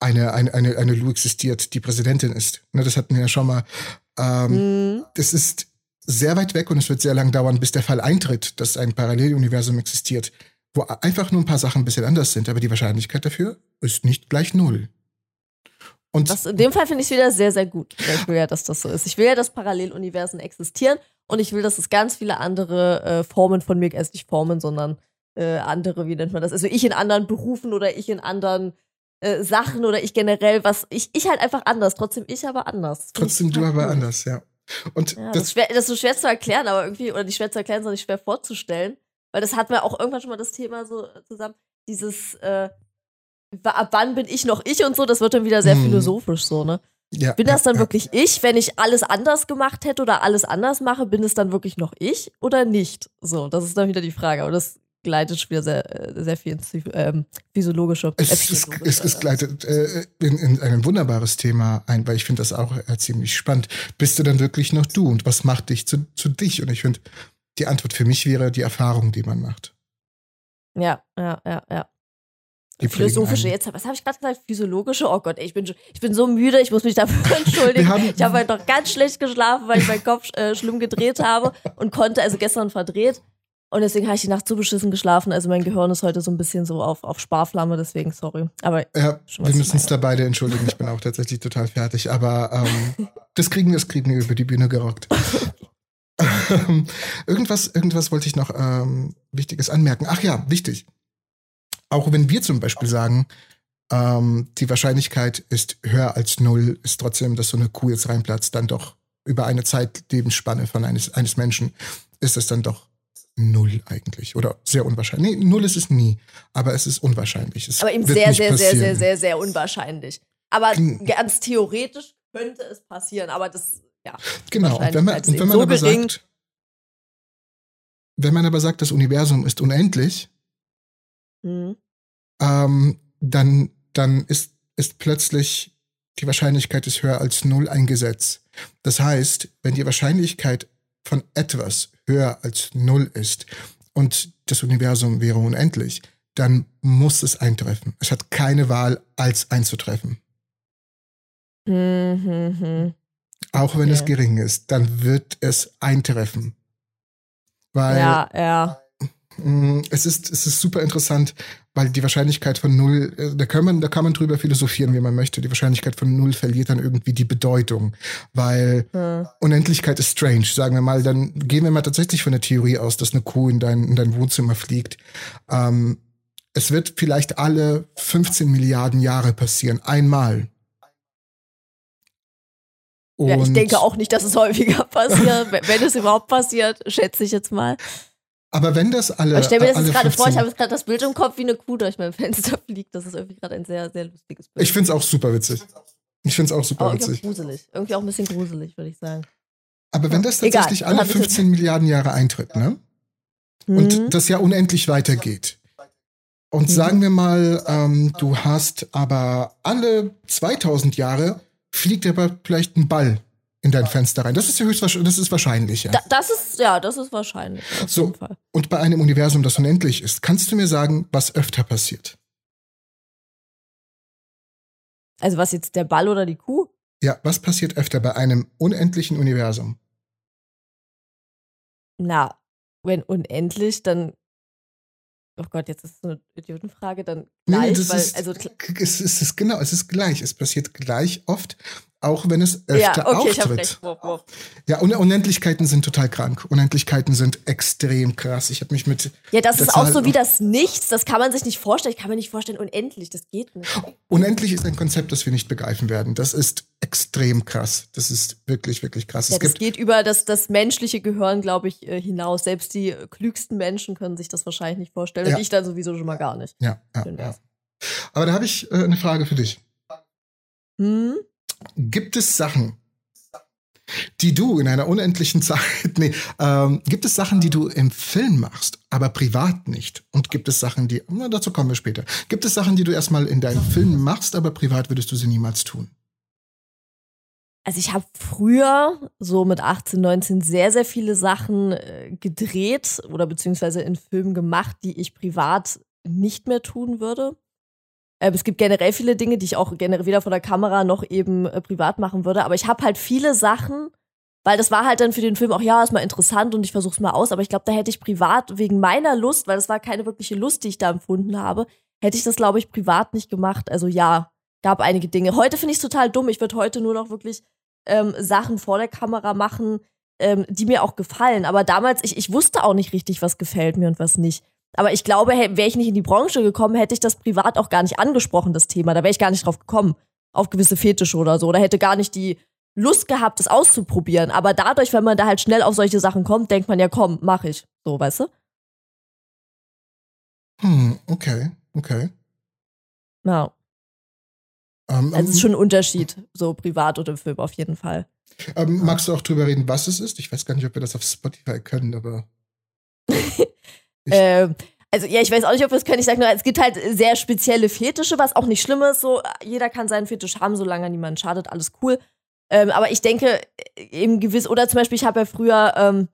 eine, eine, eine, eine Lou existiert, die Präsidentin ist. Ne, das hatten wir ja schon mal. Ähm, mhm. Das ist sehr weit weg und es wird sehr lang dauern, bis der Fall eintritt, dass ein Paralleluniversum existiert, wo einfach nur ein paar Sachen ein bisschen anders sind, aber die Wahrscheinlichkeit dafür ist nicht gleich null. Und das, in dem Fall finde ich es wieder sehr, sehr gut. Ich will ja, dass das so ist. Ich will ja, dass Paralleluniversen existieren und ich will, dass es ganz viele andere äh, Formen von mir, erst nicht Formen, sondern äh, andere, wie nennt man das? Also ich in anderen Berufen oder ich in anderen äh, Sachen oder ich generell was, ich, ich halt einfach anders, trotzdem ich aber anders. Trotzdem du aber anders, ja. Und ja, das, das, ist schwer, das ist so schwer zu erklären, aber irgendwie, oder nicht schwer zu erklären, sondern schwer vorzustellen. Weil das hatten wir auch irgendwann schon mal das Thema so zusammen, dieses, äh, ab wann bin ich noch ich und so, das wird dann wieder sehr hm. philosophisch so, ne? Ja, Bin das ja, dann ja. wirklich ich, wenn ich alles anders gemacht hätte oder alles anders mache, bin es dann wirklich noch ich oder nicht? So, das ist dann wieder die Frage. Aber das gleitet schon wieder sehr, äh, sehr viel ins ähm, physiologische. äh, Es, es, psychologische, es, es äh, gleitet äh, in, in ein wunderbares Thema ein, weil ich finde das auch äh, ziemlich spannend. Bist du dann wirklich noch du und was macht dich zu, zu dich? Und ich finde, die Antwort für mich wäre die Erfahrung, die man macht. Ja, ja, ja, ja. Die Philosophische, jetzt, was habe ich gerade gesagt? Physiologische? Oh Gott, ey, ich bin, ich bin so müde, ich muss mich dafür entschuldigen. Haben- ich habe heute noch ganz schlecht geschlafen, weil ich meinen Kopf äh, schlimm gedreht habe und konnte, also gestern verdreht. Und deswegen habe ich die Nacht so beschissen geschlafen. Also mein Gehirn ist heute so ein bisschen so auf, auf Sparflamme, deswegen sorry. Aber Ja, wir müssen uns da beide entschuldigen. Ich bin auch tatsächlich total fertig, aber ähm, das kriegen wir, das kriegen wir über die Bühne gerockt. Ähm, irgendwas, irgendwas wollte ich noch ähm, Wichtiges anmerken. Ach ja, wichtig. Auch wenn wir zum Beispiel sagen, ähm, die Wahrscheinlichkeit ist höher als null, ist trotzdem, dass so eine Kuh jetzt reinplatzt, dann doch über eine Zeitlebenspanne von eines, eines Menschen ist es dann doch null eigentlich oder sehr unwahrscheinlich. Nee, null ist es nie, aber es ist unwahrscheinlich. Es Aber eben wird sehr, nicht sehr, sehr, sehr, passieren. sehr, sehr unwahrscheinlich. Aber ganz theoretisch könnte es passieren, aber das, ja. Genau, und wenn man, und wenn man so aber gering. sagt, wenn man aber sagt, das Universum ist unendlich, Hm. ähm, dann, dann ist, ist plötzlich die Wahrscheinlichkeit ist höher als null ein Gesetz. Das heißt, wenn die Wahrscheinlichkeit von etwas höher als null ist und das Universum wäre unendlich, dann muss es eintreffen. Es hat keine Wahl, als einzutreffen. Hm, hm, hm. Auch wenn es Okay. gering ist, dann wird es eintreffen. Weil Ja, ja. Mm, Es ist, es ist super interessant, weil die Wahrscheinlichkeit von null, äh, da kann man, da kann man drüber philosophieren, wie man möchte. Die Wahrscheinlichkeit von null verliert dann irgendwie die Bedeutung, weil Hm. Unendlichkeit ist strange, sagen wir mal. Dann gehen wir mal tatsächlich von der Theorie aus, dass eine Kuh in dein, in dein Wohnzimmer fliegt. Ähm, es wird vielleicht alle 15 Milliarden Jahre passieren, einmal. ja. Ich Und- denke auch nicht, dass es häufiger passiert. Wenn es überhaupt passiert, schätze ich jetzt mal. Aber wenn das alle. Ich stelle mir das jetzt gerade vor, ich 15 habe jetzt gerade das Bild im Kopf, wie eine Kuh durch mein Fenster fliegt. Das ist irgendwie gerade ein sehr, sehr lustiges Bild. Ich finde es auch super witzig. Ich finde es auch super auch witzig. gruselig. Irgendwie auch ein bisschen gruselig, würde ich sagen. Aber wenn das Egal, tatsächlich dann alle hab ich jetzt- 15 Milliarden Jahre eintritt, ne? Hm. Und das ja unendlich weitergeht. Und Mhm. sagen wir mal, ähm, du hast aber alle 2000 Jahre fliegt aber vielleicht ein Ball in dein Fenster rein. Das ist ja höchstwahrscheinlich, das ist wahrscheinlich, ja. da, das ist, ja, das ist wahrscheinlich. So. Und bei einem Universum, das unendlich ist, kannst du mir sagen, was öfter passiert? Also was jetzt der Ball oder die Kuh? Ja, was passiert öfter bei einem unendlichen Universum? Na, wenn unendlich, dann. Oh Gott, jetzt ist so eine Idiotenfrage, dann Nee, nee, gleich, das weil, ist- also Es ist, es ist genau, es ist gleich. Es passiert gleich oft, auch wenn es öfter ja, okay, ich habe auftritt. recht. Wupp, wupp. Ja, Un Unendlichkeiten sind total krank. Unendlichkeiten sind extrem krass. Ich habe mich mit Ja, das ist auch so wie das Nichts. Das kann man sich nicht vorstellen. Ich kann mir nicht vorstellen, unendlich. Das geht nicht. unendlich ist ein Konzept, das wir nicht begreifen werden. Das ist extrem krass. Das ist wirklich, wirklich krass. Ja, es das geht über das, das menschliche Gehirn, glaube ich, äh, hinaus. Selbst die äh, klügsten Menschen können sich das wahrscheinlich nicht vorstellen. Ja. Und ich dann sowieso schon mal gar nicht. ja, ja, ja. Aber da habe ich äh, eine Frage für dich. Hm? Gibt es Sachen, die du in einer unendlichen Zeit, nee, ähm, gibt es Sachen, die du im Film machst, aber privat nicht? Und gibt es Sachen, die, na, dazu kommen wir später. Gibt es Sachen, die du erstmal in deinem Film machst, aber privat würdest du sie niemals tun? Also ich habe früher, so mit 18, 19, sehr, sehr viele Sachen äh, gedreht oder beziehungsweise in Filmen gemacht, die ich privat nicht mehr tun würde. Ähm, es gibt generell viele Dinge, die ich auch generell weder vor der Kamera noch eben äh, privat machen würde. Aber ich habe halt viele Sachen, weil das war halt dann für den Film auch, ja, ist mal interessant und ich versuch's mal aus. Aber ich glaube, da hätte ich privat wegen meiner Lust, weil das war keine wirkliche Lust, die ich da empfunden habe, hätte ich das, glaube ich, privat nicht gemacht. Also ja, gab einige Dinge. Heute finde ich es total dumm. Ich würde heute nur noch wirklich ähm, Sachen vor der Kamera machen, ähm, die mir auch gefallen. Aber damals, ich, ich wusste auch nicht richtig, was gefällt mir und was nicht. Aber ich glaube, wäre ich nicht in die Branche gekommen, hätte ich das privat auch gar nicht angesprochen, das Thema. Da wäre ich gar nicht drauf gekommen, auf gewisse Fetische oder so. Oder hätte gar nicht die Lust gehabt, das auszuprobieren. Aber dadurch, wenn man da halt schnell auf solche Sachen kommt, denkt man ja, komm, mach ich. So, weißt du? Hm, okay, okay. Ja. Ähm, Ähm, Also es ist schon ein Unterschied, so privat oder im Film auf jeden Fall. ähm, magst du auch drüber reden, was es ist? Ich weiß gar nicht, ob wir das auf Spotify können, aber. Ähm, also ja, ich weiß auch nicht, ob wir es können. Ich sage nur, es gibt halt sehr spezielle Fetische, was auch nicht schlimm ist. So, jeder kann seinen Fetisch haben, solange niemandem schadet, alles cool. Ähm, aber ich denke, eben gewiss, oder zum Beispiel, ich habe ja früher, ähm,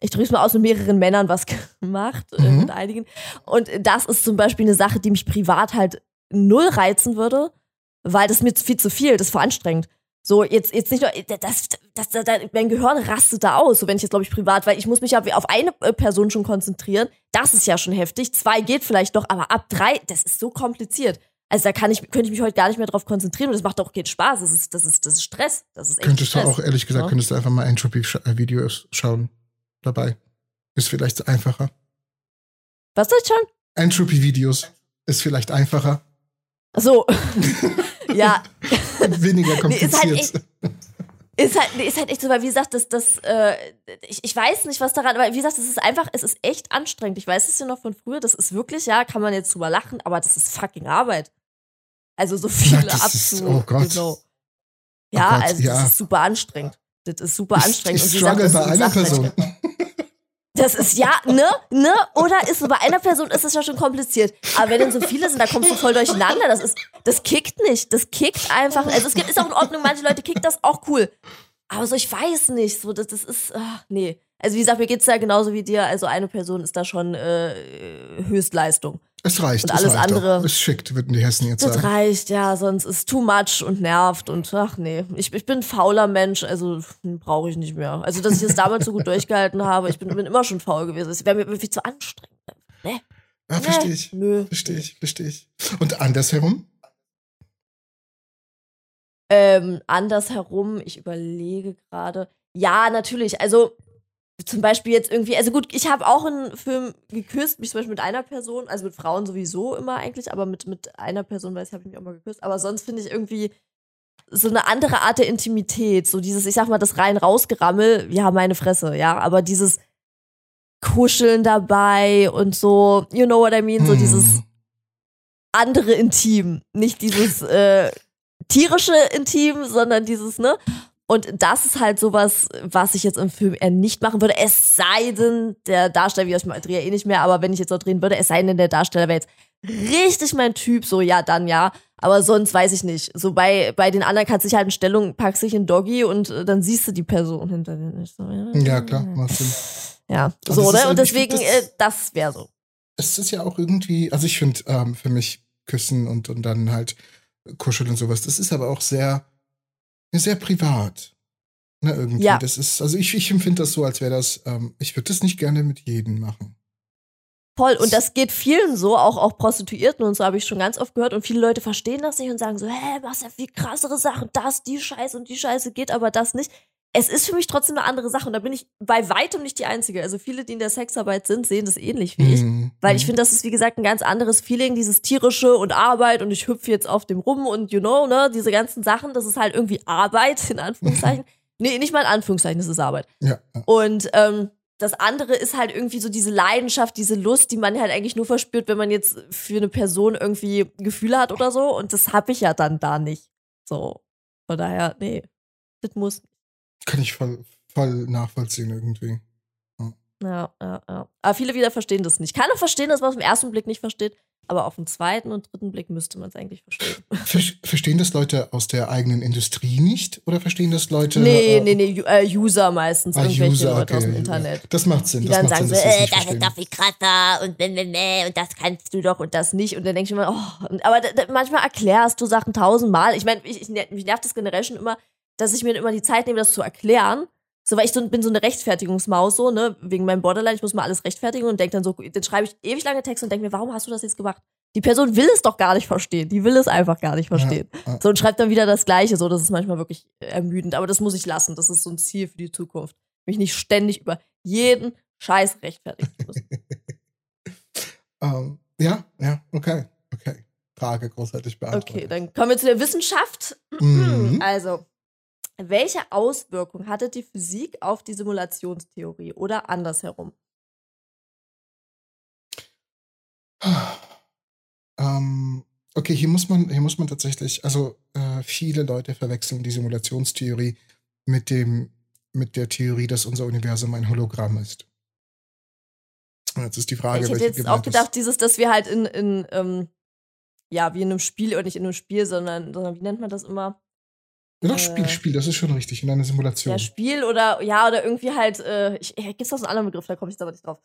ich drücke es mal aus, mit mehreren Männern was gemacht, äh, Mhm. mit einigen. Und das ist zum Beispiel eine Sache, die mich privat halt null reizen würde, weil das mir viel zu viel, das ist voll anstrengend. So, jetzt, jetzt nicht nur, das, das, das, das, mein Gehirn rastet da aus, so wenn ich jetzt, glaube ich, privat, weil ich muss mich ja auf eine äh, Person schon konzentrieren. Das ist ja schon heftig. Zwei geht vielleicht noch, aber ab drei, das ist so kompliziert. Also da kann ich, könnte ich mich heute gar nicht mehr drauf konzentrieren und das macht auch keinen Spaß. Das ist, das ist, das ist Stress. Das ist echt Könntest du Stress. auch, ehrlich gesagt, Ja. könntest du einfach mal Entropy-Videos schauen dabei. Ist vielleicht einfacher. Was soll ich schon? Entropy-Videos ist vielleicht einfacher. So. ja, Weniger Nee, ist halt kompliziert. Ist halt, nee, ist halt echt so, weil wie gesagt, das, das, äh, ich, ich weiß nicht, was daran, aber wie gesagt, es ist einfach, es ist echt anstrengend. Ich weiß es ja noch von früher, das ist wirklich, ja, kann man jetzt drüber lachen, aber das ist fucking Arbeit. Also so viele ist- abzu. oh Gott. Genau. Ja, Oh Gott, also ja. das ist super anstrengend. Das ist super ich, anstrengend. ich Und wie gesagt, struggle das bei einer Person. Das ist ja, ne, ne? Oder ist so bei einer Person ist es ja schon kompliziert. Aber wenn dann so viele sind, da kommst du voll durcheinander. Das ist, das kickt nicht. Das kickt einfach. Also es gibt, ist auch in Ordnung, manche Leute kickt das auch cool. Aber so, ich weiß nicht. So, das, das ist, ach, nee. Also wie gesagt, mir geht's ja genauso wie dir. Also eine Person ist da schon äh, Höchstleistung. Es reicht. Und es alles reicht andere- Auch. Es schickt, würden die Hessen jetzt Das sagen. reicht, ja, sonst ist too much und nervt und ach nee. Ich, ich bin ein fauler Mensch, also brauche ich nicht mehr. Also, dass ich das damals so gut durchgehalten habe, ich bin, bin immer schon faul gewesen. Es wäre mir viel zu anstrengend. Ne? Ja, verstehe ich. Nö. Verstehe ich, verstehe ich. Und andersherum? Ähm, andersherum, ich überlege gerade. Ja, natürlich. Also zum Beispiel jetzt irgendwie, also gut, ich habe auch einen Film geküsst, mich zum Beispiel mit einer Person, also mit Frauen sowieso immer eigentlich, aber mit, mit einer Person, weiß ich, habe ich mich auch mal geküsst. Aber sonst finde ich irgendwie so eine andere Art der Intimität, so dieses, ich sag mal, das rein rausgerammel, ja, meine Fresse, ja, aber dieses Kuscheln dabei und so, you know what I mean, so dieses andere Intim, nicht dieses äh, tierische Intim, sondern dieses, ne? Und das ist halt sowas, was ich jetzt im Film eher nicht machen würde. Es sei denn, der Darsteller, wie ich mal drehe eh nicht mehr, aber wenn ich jetzt noch drehen würde, es sei denn, der Darsteller wäre jetzt richtig mein Typ, so ja, dann ja. Aber sonst weiß ich nicht. So bei, bei den anderen kannst du dich halt in Stellung, packst dich in Doggy und äh, dann siehst du die Person hinter dir nicht. So, ja, Ja, klar, macht Sinn. Ja, Aber so, ne? Und deswegen, das- äh, das wäre so. Es ist ja auch irgendwie, also ich finde ähm, für mich küssen und, und dann halt kuscheln und sowas, das ist aber auch sehr, sehr privat. Ne, irgendwie. Ja. Das ist, also ich, ich empfinde das so, als wäre das, ähm, ich würde das nicht gerne mit jedem machen. Voll. Und das geht vielen so, auch, auch Prostituierten und so habe ich schon ganz oft gehört. Und viele Leute verstehen das nicht und sagen so, hä, machst ja viel krassere Sachen, das, die Scheiße und die Scheiße geht aber das nicht. Es ist für mich trotzdem eine andere Sache und da bin ich bei weitem nicht die Einzige. Also viele, die in der Sexarbeit sind, sehen das ähnlich wie ich. Mhm. Weil ich finde, das ist, wie gesagt, ein ganz anderes Feeling, dieses tierische und Arbeit und ich hüpfe jetzt auf dem rum und you know, ne, diese ganzen Sachen, das ist halt irgendwie Arbeit, in Anführungszeichen. nee, nicht mal in Anführungszeichen, das ist Arbeit. Ja. Und ähm, das andere ist halt irgendwie so diese Leidenschaft, diese Lust, die man halt eigentlich nur verspürt, wenn man jetzt für eine Person irgendwie Gefühle hat oder so. Und das habe ich ja dann da nicht. So. Von daher, nee. Das muss. Kann ich voll, voll nachvollziehen irgendwie. Ja, ja, ja. Aber viele wieder verstehen das nicht. Kann auch verstehen, dass man es auf den ersten Blick nicht versteht. Aber auf den zweiten und dritten Blick müsste man es eigentlich verstehen. Ver verstehen das Leute aus der eigenen Industrie nicht? Oder verstehen das Leute? Nee, äh, nee, nee, äh, User meistens, ah, irgendwelche User, Leute aus dem okay. Internet. Das macht Sinn. Die das dann sagen Sinn, so, äh, das ist doch viel krasser und wenn, und das kannst du doch und das nicht. Und dann denke ich immer, oh, aber manchmal erklärst du Sachen tausendmal. Ich meine, ich, ich, mich nervt das generell schon immer, dass ich mir immer die Zeit nehme, das zu erklären. So, weil ich so, bin so eine Rechtfertigungsmaus, so, ne, wegen meinem Borderline, ich muss mal alles rechtfertigen und denke dann so, dann schreibe ich ewig lange Texte und denke mir, warum hast du das jetzt gemacht? Die Person will es doch gar nicht verstehen. Die will es einfach gar nicht verstehen. ja. So, und schreibt dann wieder das Gleiche, so, das ist manchmal wirklich ermüdend. Aber das muss ich lassen. Das ist so ein Ziel für die Zukunft. Mich nicht ständig über jeden Scheiß rechtfertigen zu müssen. Ähm, ja, ja, okay, okay. Frage großartig beantwortet. Okay, dann kommen wir zu der Wissenschaft. Mhm. Also, welche Auswirkung hatte die Physik auf die Simulationstheorie oder andersherum? Ähm, okay, hier muss man, hier muss man tatsächlich, also äh, viele Leute verwechseln die Simulationstheorie mit dem, mit der Theorie, dass unser Universum ein Hologramm ist. Jetzt ist die Frage, ich hätte jetzt auch gedacht, ist. dieses, dass wir halt in, in ähm, ja, wie in einem Spiel, oder nicht in einem Spiel, sondern, sondern wie nennt man das immer? Ja, doch, Spiel, äh, Spiel, das ist schon richtig, in einer Simulation. Ja, Spiel oder, ja, oder irgendwie halt, äh, ich, gibt es noch einen anderen Begriff, da komme ich jetzt aber nicht drauf.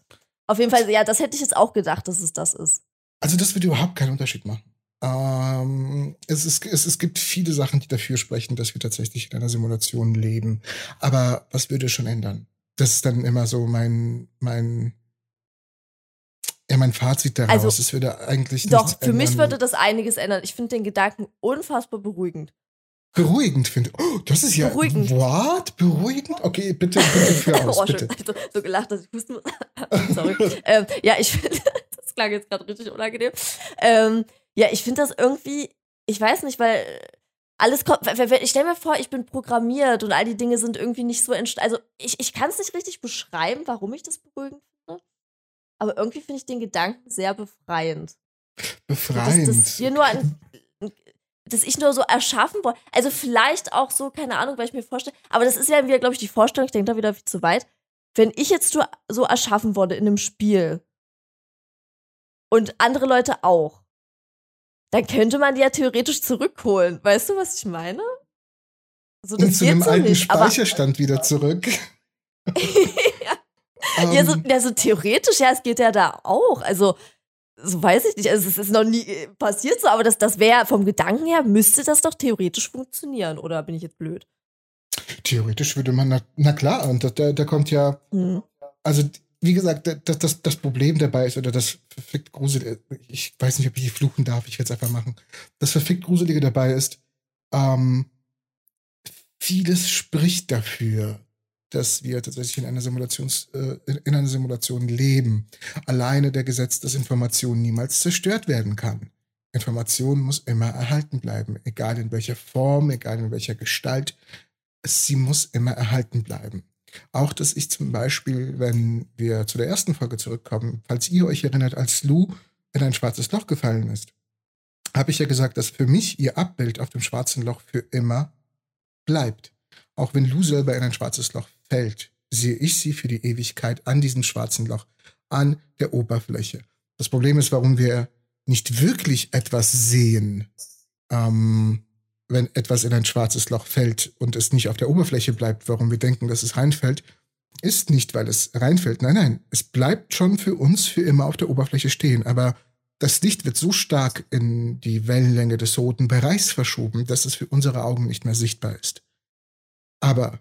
Auf jeden Fall, ja, das hätte ich jetzt auch gedacht, dass es das ist. Also, das würde überhaupt keinen Unterschied machen. Ähm, es, ist, es, es gibt viele Sachen, die dafür sprechen, dass wir tatsächlich in einer Simulation leben. Aber was würde schon ändern? Das ist dann immer so mein, mein, ja, mein Fazit daraus. Also, es würde eigentlich Doch, für ändern. mich würde das einiges ändern. Ich finde den Gedanken unfassbar beruhigend. Beruhigend finde. Oh, das ist ja. Beruhigend. What? Beruhigend? Okay, bitte, bitte für aus. oh, bitte. Also, so gelacht, dass ich husten muss. Sorry. ähm, ja, ich finde, das klang jetzt gerade richtig unangenehm. Ähm, ja, ich finde das irgendwie, ich weiß nicht, weil alles kommt, ich stelle mir vor, ich bin programmiert und all die Dinge sind irgendwie nicht so entstanden. Also ich, ich kann es nicht richtig beschreiben, warum ich das beruhigend finde. Aber irgendwie finde ich den Gedanken sehr befreiend. Befreiend. Dass, dass wir nur ein, dass ich nur so erschaffen wollte. Also vielleicht auch so, keine Ahnung, weil ich mir vorstelle, aber das ist ja wieder, glaube ich, die Vorstellung, ich denke da wieder viel zu weit. Wenn ich jetzt so, so erschaffen wurde in einem Spiel und andere Leute auch, dann könnte man die ja theoretisch zurückholen. Weißt du, was ich meine? So, das und zu einem so alten nicht, Speicherstand wieder zurück. ja. Um. ja, so, ähm. ja, so theoretisch, ja, es geht ja da auch. Also, so weiß ich nicht, also es ist noch nie äh, passiert so, aber das, das wäre vom Gedanken her, müsste das doch theoretisch funktionieren, oder bin ich jetzt blöd? Theoretisch würde man, na, na klar, und da, da kommt ja, hm. also wie gesagt, das, das, das Problem dabei ist, oder das verfickt Gruselige, ich weiß nicht, ob ich hier fluchen darf, ich werde es einfach machen. Das verfickt Gruselige dabei ist, ähm, vieles spricht dafür, dass wir tatsächlich in einer Simulations, äh, in einer Simulation leben. Alleine der Gesetz, dass Information niemals zerstört werden kann. Information muss immer erhalten bleiben, egal in welcher Form, egal in welcher Gestalt. Sie muss immer erhalten bleiben. Auch, dass ich zum Beispiel, wenn wir zu der ersten Folge zurückkommen, falls ihr euch erinnert, als Lou in ein schwarzes Loch gefallen ist, habe ich ja gesagt, dass für mich ihr Abbild auf dem schwarzen Loch für immer bleibt. Auch wenn Lou selber in ein schwarzes Loch fällt, sehe ich sie für die Ewigkeit an diesem schwarzen Loch, an der Oberfläche. Das Problem ist, warum wir nicht wirklich etwas sehen, ähm, wenn etwas in ein schwarzes Loch fällt und es nicht auf der Oberfläche bleibt, warum wir denken, dass es reinfällt, ist nicht, weil es reinfällt. Nein, nein, es bleibt schon für uns für immer auf der Oberfläche stehen. Aber das Licht wird so stark in die Wellenlänge des roten Bereichs verschoben, dass es für unsere Augen nicht mehr sichtbar ist. Aber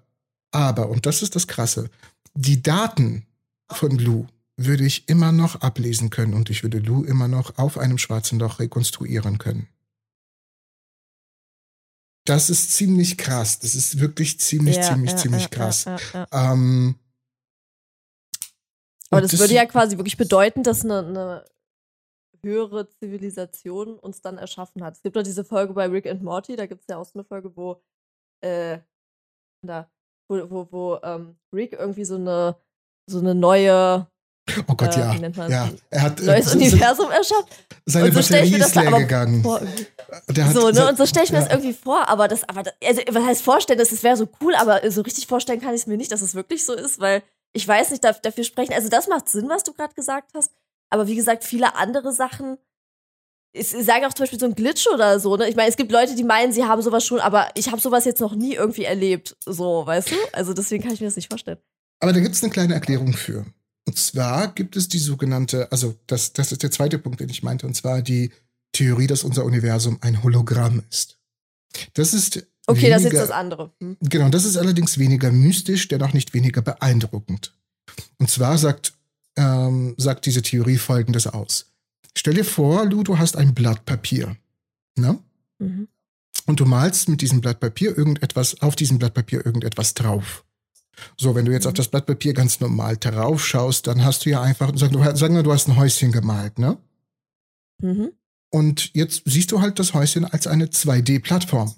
aber, und das ist das Krasse, die Daten von Lou würde ich immer noch ablesen können und ich würde Lou immer noch auf einem schwarzen Loch rekonstruieren können. Das ist ziemlich krass. Das ist wirklich ziemlich, ja, ziemlich, ja, ziemlich ja, krass. Ähm, Aber das, das, würde ja quasi wirklich bedeuten, dass eine, eine, höhere Zivilisation uns dann erschaffen hat. Es gibt doch diese Folge bei Rick and Morty, da gibt es ja auch so eine Folge, wo äh, da wo, wo, wo ähm, Rick irgendwie so eine, so eine neue Oh Gott, äh, ja. ja. Er hat neues äh, Universum erschafft. Seine so Batterie ist leer gegangen. Vor, so, ne? Und so stelle ich mir ja. das irgendwie vor, aber das, aber das, also was heißt vorstellen, das, das wäre so cool, aber so richtig vorstellen kann ich es mir nicht, dass es wirklich so ist, weil ich weiß nicht, dafür sprechen. Also das macht Sinn, was du gerade gesagt hast. Aber wie gesagt, viele andere Sachen ich sage auch zum Beispiel so ein Glitch oder so, ne? Ich meine, es gibt Leute, die meinen, sie haben sowas schon, aber ich habe sowas jetzt noch nie irgendwie erlebt. So, weißt du? Also deswegen kann ich mir das nicht vorstellen. Aber da gibt es eine kleine Erklärung für. Und zwar gibt es die sogenannte, also das, das ist der zweite Punkt, den ich meinte, und zwar die Theorie, dass unser Universum ein Hologramm ist. Das ist. Okay, weniger, das ist jetzt das andere. Hm. Genau, das ist allerdings weniger mystisch, dennoch nicht weniger beeindruckend. Und zwar sagt, ähm, sagt diese Theorie folgendes aus. Stell dir vor, Lu, du hast ein Blatt Papier. Ne? Mhm. Und du malst mit diesem Blatt Papier irgendetwas, auf diesem Blatt Papier irgendetwas drauf. So, wenn du jetzt mhm. auf das Blatt Papier ganz normal drauf schaust, dann hast du ja einfach, sagen wir, sagen du hast ein Häuschen gemalt, ne? Mhm. Und jetzt siehst du halt das Häuschen als eine 2D-Plattform.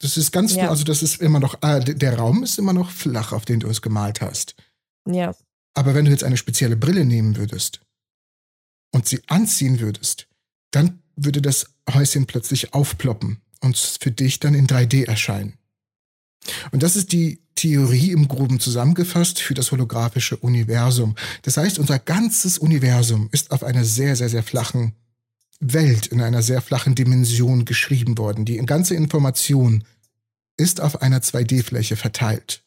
Das ist ganz, ja. also das ist immer noch, äh, der Raum ist immer noch flach, auf den du es gemalt hast. Ja. Aber wenn du jetzt eine spezielle Brille nehmen würdest, und sie anziehen würdest, dann würde das Häuschen plötzlich aufploppen und für dich dann in 3D erscheinen. Und das ist die Theorie im Groben zusammengefasst für das holographische Universum. Das heißt, unser ganzes Universum ist auf einer sehr, sehr, sehr flachen Welt, in einer sehr flachen Dimension geschrieben worden. Die ganze Information ist auf einer 2D-Fläche verteilt.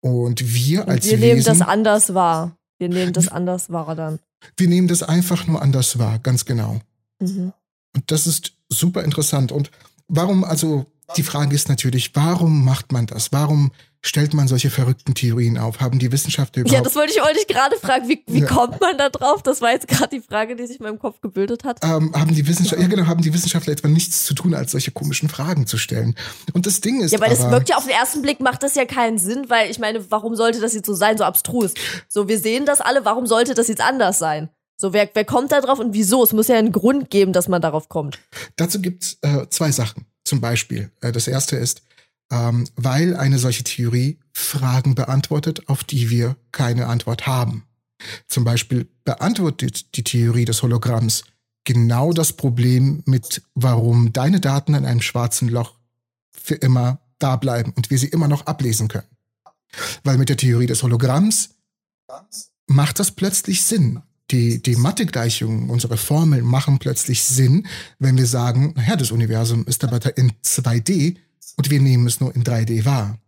Und wir als wir Wesen, nehmen das anders wahr. Wir nehmen das anders wahr dann. Wir nehmen das einfach nur anders wahr, ganz genau. Mhm. Und das ist super interessant. Und warum, also die Frage ist natürlich, warum macht man das? Warum stellt man solche verrückten Theorien auf? Haben die Wissenschaftler überhaupt... Ja, das wollte ich euch gerade fragen. Wie, wie Ja. kommt man da drauf? Das war jetzt gerade die Frage, die sich in meinem Kopf gebildet hat. ähm, haben die Wissenschaftler, ja genau, haben die Wissenschaftler etwa nichts zu tun, als solche komischen Fragen zu stellen. Und das Ding ist Ja, weil das aber, wirkt ja auf den ersten Blick, macht das ja keinen Sinn, weil ich meine, warum sollte das jetzt so sein, so abstrus? So, wir sehen das alle, warum sollte das jetzt anders sein? So, wer, wer kommt da drauf und wieso? Es muss ja einen Grund geben, dass man darauf kommt. dazu gibt's äh, zwei Sachen. Zum Beispiel, äh, das erste ist, ähm, weil eine solche Theorie Fragen beantwortet, auf die wir keine Antwort haben. Zum Beispiel beantwortet die Theorie des Hologramms genau das Problem mit, warum deine Daten in einem schwarzen Loch für immer da bleiben und wir sie immer noch ablesen können. Weil mit der Theorie des Hologramms macht das plötzlich Sinn. Die, die Mathegleichungen, unsere Formeln machen plötzlich Sinn, wenn wir sagen, naja, das Universum ist aber in 2D und wir nehmen es nur in 3D wahr.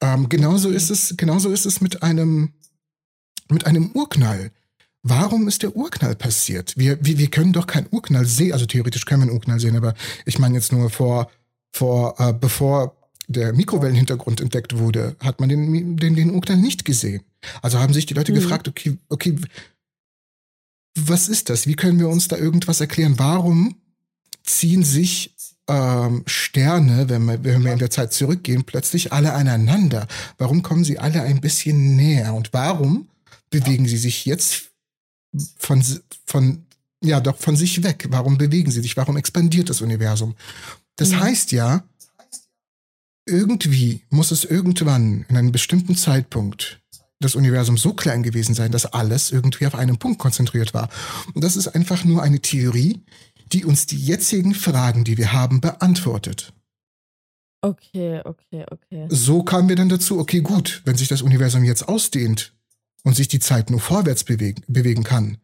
Ähm, genauso ist es, genauso ist es mit einem, mit einem Urknall. Warum ist der Urknall passiert? Wir, wir, wir können doch keinen Urknall sehen, also theoretisch können wir einen Urknall sehen, aber ich meine jetzt nur vor, vor, äh, bevor der Mikrowellenhintergrund entdeckt wurde, hat man den, den, den Urknall nicht gesehen. Also haben sich die Leute Mhm. gefragt, okay, okay, was ist das? Wie können wir uns da irgendwas erklären? Warum ziehen sich ähm, Sterne, wenn wir, wenn wir in der Zeit zurückgehen, plötzlich alle aneinander? Warum kommen sie alle ein bisschen näher? Und warum bewegen sie sich jetzt von, von, ja, doch von sich weg? Warum bewegen sie sich? Warum expandiert das Universum? Das Mhm. heißt ja, irgendwie muss es irgendwann in einem bestimmten Zeitpunkt das Universum so klein gewesen sein, dass alles irgendwie auf einen Punkt konzentriert war. Und das ist einfach nur eine Theorie, die uns die jetzigen Fragen, die wir haben, beantwortet. Okay, okay, okay. So kamen wir dann dazu, okay, gut, wenn sich das Universum jetzt ausdehnt und sich die Zeit nur vorwärts bewegen, bewegen kann,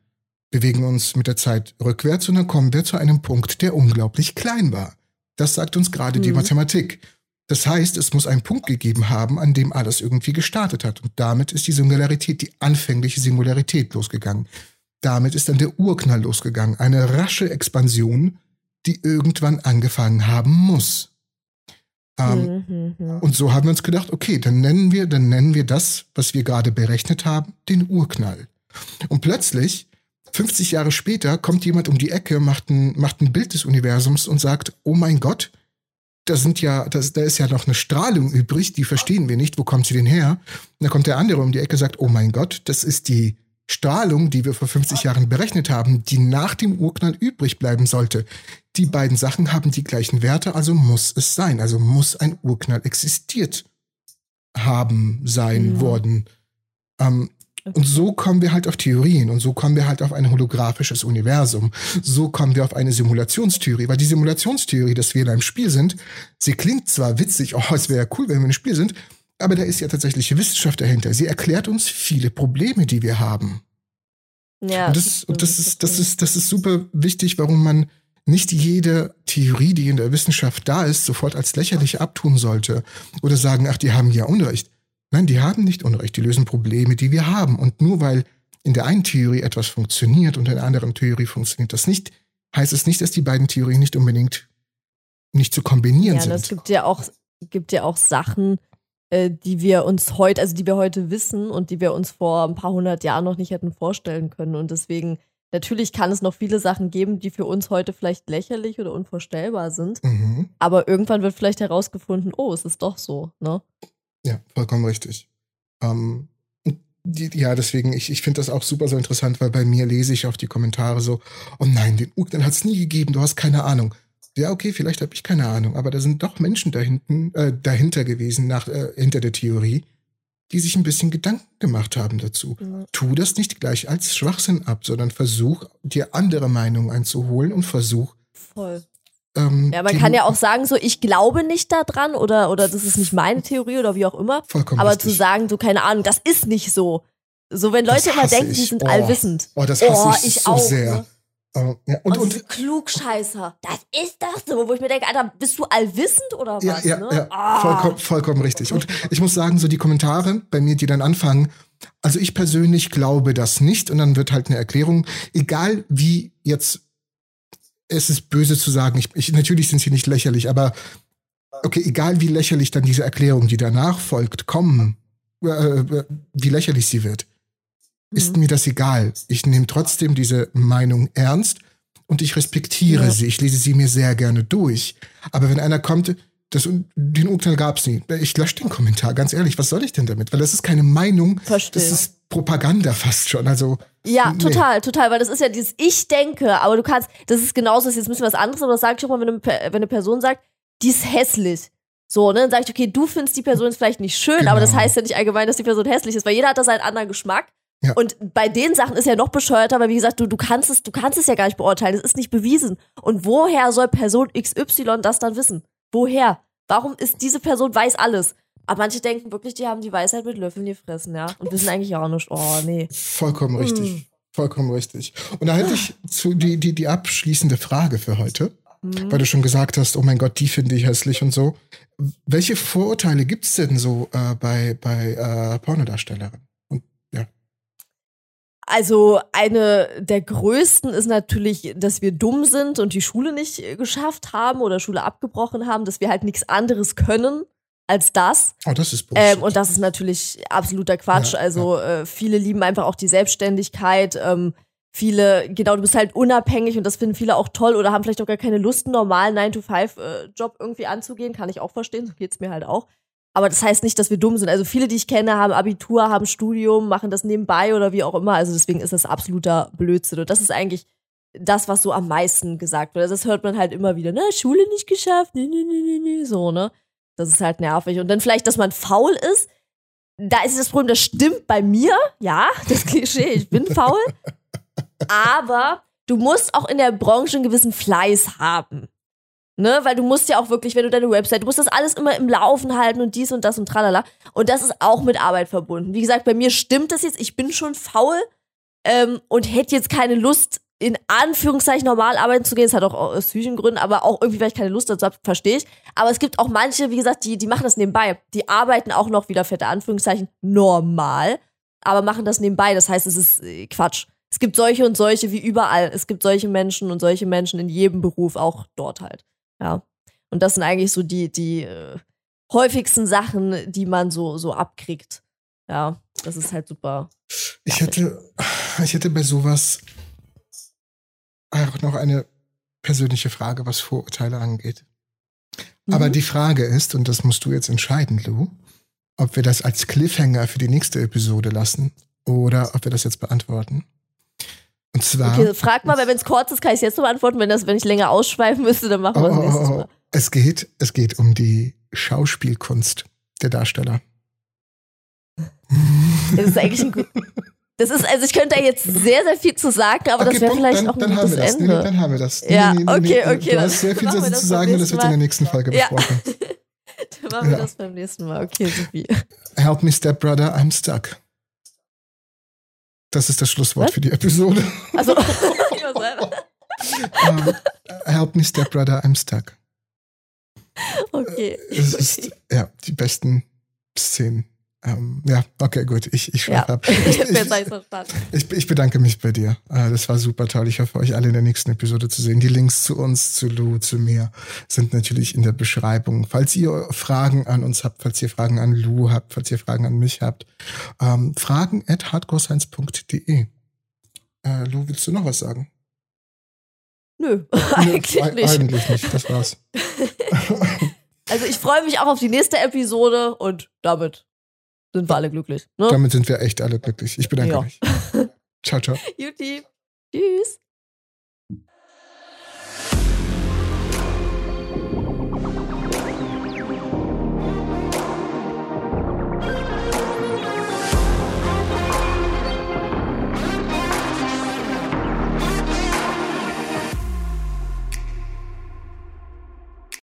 bewegen wir uns mit der Zeit rückwärts und dann kommen wir zu einem Punkt, der unglaublich klein war. Das sagt uns gerade die Mhm. Mathematik. Das heißt, es muss einen Punkt gegeben haben, an dem alles irgendwie gestartet hat. Und damit ist die Singularität, die anfängliche Singularität losgegangen. Damit ist dann der Urknall losgegangen. Eine rasche Expansion, die irgendwann angefangen haben muss. Ähm, Mhm, mhm. und so haben wir uns gedacht, okay, dann nennen wir, dann nennen wir das, was wir gerade berechnet haben, den Urknall. Und plötzlich, 50 Jahre später, kommt jemand um die Ecke, macht ein, macht ein Bild des Universums und sagt, oh mein Gott, da sind ja, das, da ist ja noch eine Strahlung übrig, die verstehen wir nicht, wo kommt sie denn her? Und dann kommt der andere um die Ecke und sagt, oh mein Gott, das ist die Strahlung, die wir vor 50 Jahren berechnet haben, die nach dem Urknall übrig bleiben sollte. Die beiden Sachen haben die gleichen Werte, also muss es sein, also muss ein Urknall existiert haben, sein, Mhm. worden. Ähm, und so kommen wir halt auf Theorien und so kommen wir halt auf ein holographisches Universum. So kommen wir auf eine Simulationstheorie, weil die Simulationstheorie, dass wir in einem Spiel sind, sie klingt zwar witzig, oh, es wäre cool, wenn wir im Spiel sind, aber da ist ja tatsächlich Wissenschaft dahinter. Sie erklärt uns viele Probleme, die wir haben. Ja, und das, und das ist, das ist, das ist super wichtig, warum man nicht jede Theorie, die in der Wissenschaft da ist, sofort als lächerlich abtun sollte oder sagen, ach, die haben ja Unrecht. Nein, die haben nicht Unrecht, die lösen Probleme, die wir haben. Und nur weil in der einen Theorie etwas funktioniert und in der anderen Theorie funktioniert das nicht, heißt es nicht, dass die beiden Theorien nicht unbedingt nicht zu kombinieren Ja, und es sind. gibt ja auch, gibt ja auch Sachen, äh, die wir uns heute, also die wir heute wissen und die wir uns vor ein paar hundert Jahren noch nicht hätten vorstellen können. Und deswegen, natürlich kann es noch viele Sachen geben, die für uns heute vielleicht lächerlich oder unvorstellbar sind. Mhm. Aber irgendwann wird vielleicht herausgefunden, oh, es ist doch so, ne? Ja, vollkommen richtig. Ähm, die, ja, deswegen, ich, ich finde das auch super so interessant, weil bei mir lese ich auf die Kommentare so, oh nein, den Urknall hat es nie gegeben, du hast keine Ahnung. Ja, okay, vielleicht habe ich keine Ahnung, aber da sind doch Menschen dahinten, äh, dahinter gewesen, nach, äh, hinter der Theorie, die sich ein bisschen Gedanken gemacht haben dazu. Mhm. Tu das nicht gleich als Schwachsinn ab, sondern versuch, dir andere Meinungen einzuholen und versuch, Voll. Ähm, Ja, man die- kann ja auch sagen, so, ich glaube nicht daran oder, oder das ist nicht meine Theorie oder wie auch immer. Vollkommen Aber richtig. zu sagen, so, keine Ahnung, das ist nicht so. So, wenn Leute immer denken, die ich. sind Oh. allwissend. Oh, das hasse Oh, ich, ich so auch, sehr. ne? Äh, ja, Und, und, und, diese Klugscheißer, das ist das so, wo ich mir denke, Alter, bist du allwissend oder was? Ja, ja, ne? ja. Ah. Vollkommen, vollkommen richtig. Und ich muss sagen, so die Kommentare bei mir, die dann anfangen, also ich persönlich glaube das nicht und dann wird halt eine Erklärung, egal wie jetzt, es ist böse zu sagen, ich, ich, natürlich sind sie nicht lächerlich, aber okay, egal wie lächerlich dann diese Erklärung, die danach folgt, kommen, äh, äh, wie lächerlich sie wird, ist Mhm. mir das egal. Ich nehme trotzdem diese Meinung ernst und ich respektiere Ja. sie. Ich lese sie mir sehr gerne durch. Aber wenn einer kommt, das, den Urteil gab's nie. Ich lösche den Kommentar, ganz ehrlich, was soll ich denn damit? Weil das ist keine Meinung, Verstehe. das ist Propaganda fast schon. Also Ja, nee. total, total, weil das ist ja dieses Ich denke, aber du kannst, das ist genauso, das ist jetzt ein bisschen was anderes, aber das sage ich auch mal, wenn eine, wenn eine Person sagt, die ist hässlich. So, ne, dann sage ich, okay, du findest die Person jetzt vielleicht nicht schön, aber das Genau. heißt ja nicht allgemein, dass die Person hässlich ist, weil jeder hat da seinen anderen Geschmack. Ja. Und bei den Sachen ist ja noch bescheuerter, weil wie gesagt, du, du kannst es, du kannst es ja gar nicht beurteilen. Es ist nicht bewiesen. Und woher soll Person XY das dann wissen? Woher? Warum ist diese Person weiß alles? Aber manche denken wirklich, die haben die Weisheit mit Löffeln gefressen, ja. Und wissen eigentlich auch nicht. Oh, nee. Vollkommen Mm. richtig. Vollkommen richtig. Und da hätte ich zu die, die, die abschließende Frage für heute, Mhm. weil du schon gesagt hast, oh mein Gott, die finde ich hässlich und so. Welche Vorurteile gibt's denn so äh, bei, bei äh, Pornodarstellerinnen? Ja. Also eine der größten ist natürlich, dass wir dumm sind und die Schule nicht äh, geschafft haben oder Schule abgebrochen haben, dass wir halt nichts anderes können als das. Oh, das ist. Ähm, und das ist natürlich absoluter Quatsch. Ja, also Äh, viele lieben einfach auch die Selbstständigkeit. Ähm, viele, genau, du bist halt unabhängig und das finden viele auch toll oder haben vielleicht auch gar keine Lust, einen normalen 9-to-5-Job irgendwie anzugehen. Kann ich auch verstehen, so geht's mir halt auch. Aber das heißt nicht, dass wir dumm sind. Also viele, die ich kenne, haben Abitur, haben Studium, machen das nebenbei oder wie auch immer. Also deswegen ist das absoluter Blödsinn. Und das ist eigentlich das, was so am meisten gesagt wird. Also das hört man halt immer wieder. Ne, Schule nicht geschafft, nee, nee, nee, nee, so, ne. Das ist halt nervig. Und dann vielleicht, dass man faul ist. Da ist das Problem, das stimmt bei mir. Ja, das Klischee, ich bin faul. Aber du musst auch in der Branche einen gewissen Fleiß haben. Ne, weil du musst ja auch wirklich, wenn du deine Website, du musst das alles immer im Laufen halten und dies und das und tralala. Und das ist auch mit Arbeit verbunden. Wie gesagt, bei mir stimmt das jetzt, ich bin schon faul ähm, und hätte jetzt keine Lust, in Anführungszeichen normal arbeiten zu gehen. Das hat auch aus psychischen Gründen, aber auch irgendwie, weil ich keine Lust dazu habe, verstehe ich. Aber es gibt auch manche, wie gesagt, die, die machen das nebenbei. Die arbeiten auch noch wieder fette Anführungszeichen normal, aber machen das nebenbei. Das heißt, es ist äh, Quatsch. Es gibt solche und solche wie überall. Es gibt solche Menschen und solche Menschen in jedem Beruf, auch dort halt. Ja. Und das sind eigentlich so die, die äh, häufigsten Sachen, die man so, so abkriegt. Ja, das ist halt super. Ich hätte, ich hätte bei sowas auch noch eine persönliche Frage, was Vorurteile angeht. Aber Mhm. die Frage ist, und das musst du jetzt entscheiden, Lou, ob wir das als Cliffhanger für die nächste Episode lassen oder ob wir das jetzt beantworten. Und zwar. Okay, frag mal, weil wenn es kurz ist, kann ich es jetzt noch beantworten. Wenn, das, wenn ich länger ausschweifen müsste, dann machen Oh, wir es oh, nächstes oh, Mal. oh. Es geht, es geht um die Schauspielkunst der Darsteller. Das ist eigentlich ein gut. Das ist, also ich könnte da jetzt sehr, sehr viel zu sagen, aber das Okay, wäre Punkt, vielleicht dann, auch ein dann haben gutes wir das. Nee, Ende. nee, dann haben wir das. Ja, nee, nee, okay, nee, okay, Du dann hast sehr viel dazu das zu sagen und das wird in der Mal. nächsten Folge Ja. besprochen. Dann machen wir Ja. das beim nächsten Mal. Okay, Sophie. Help me, Stepbrother, I'm stuck. Das ist das Schlusswort Was? für die Episode. Also, Ähm, Help me, Stepbrother, I'm stuck. okay. Es ist, ja, die besten Szenen. Ähm, ja, okay, gut. Ich, ich Ja, ab. ich Ich, ich, bedanke mich bei dir. Äh, Das war super toll. Ich hoffe, euch alle in der nächsten Episode zu sehen. Die Links zu uns, zu Lou, zu mir sind natürlich in der Beschreibung. Falls ihr Fragen an uns habt, falls ihr Fragen an Lou habt, falls ihr Fragen an mich habt, ähm, fragen at hardcorescience.de. Äh, Lou, willst du noch was sagen? Nö, Nö, eigentlich ei- nicht. Eigentlich nicht. Das war's. Also ich freue mich auch auf die nächste Episode und damit sind wir alle glücklich. Ne? Damit sind wir echt alle glücklich. Ich bedanke Ja. mich. Ciao, ciao. Juti. Tschüss.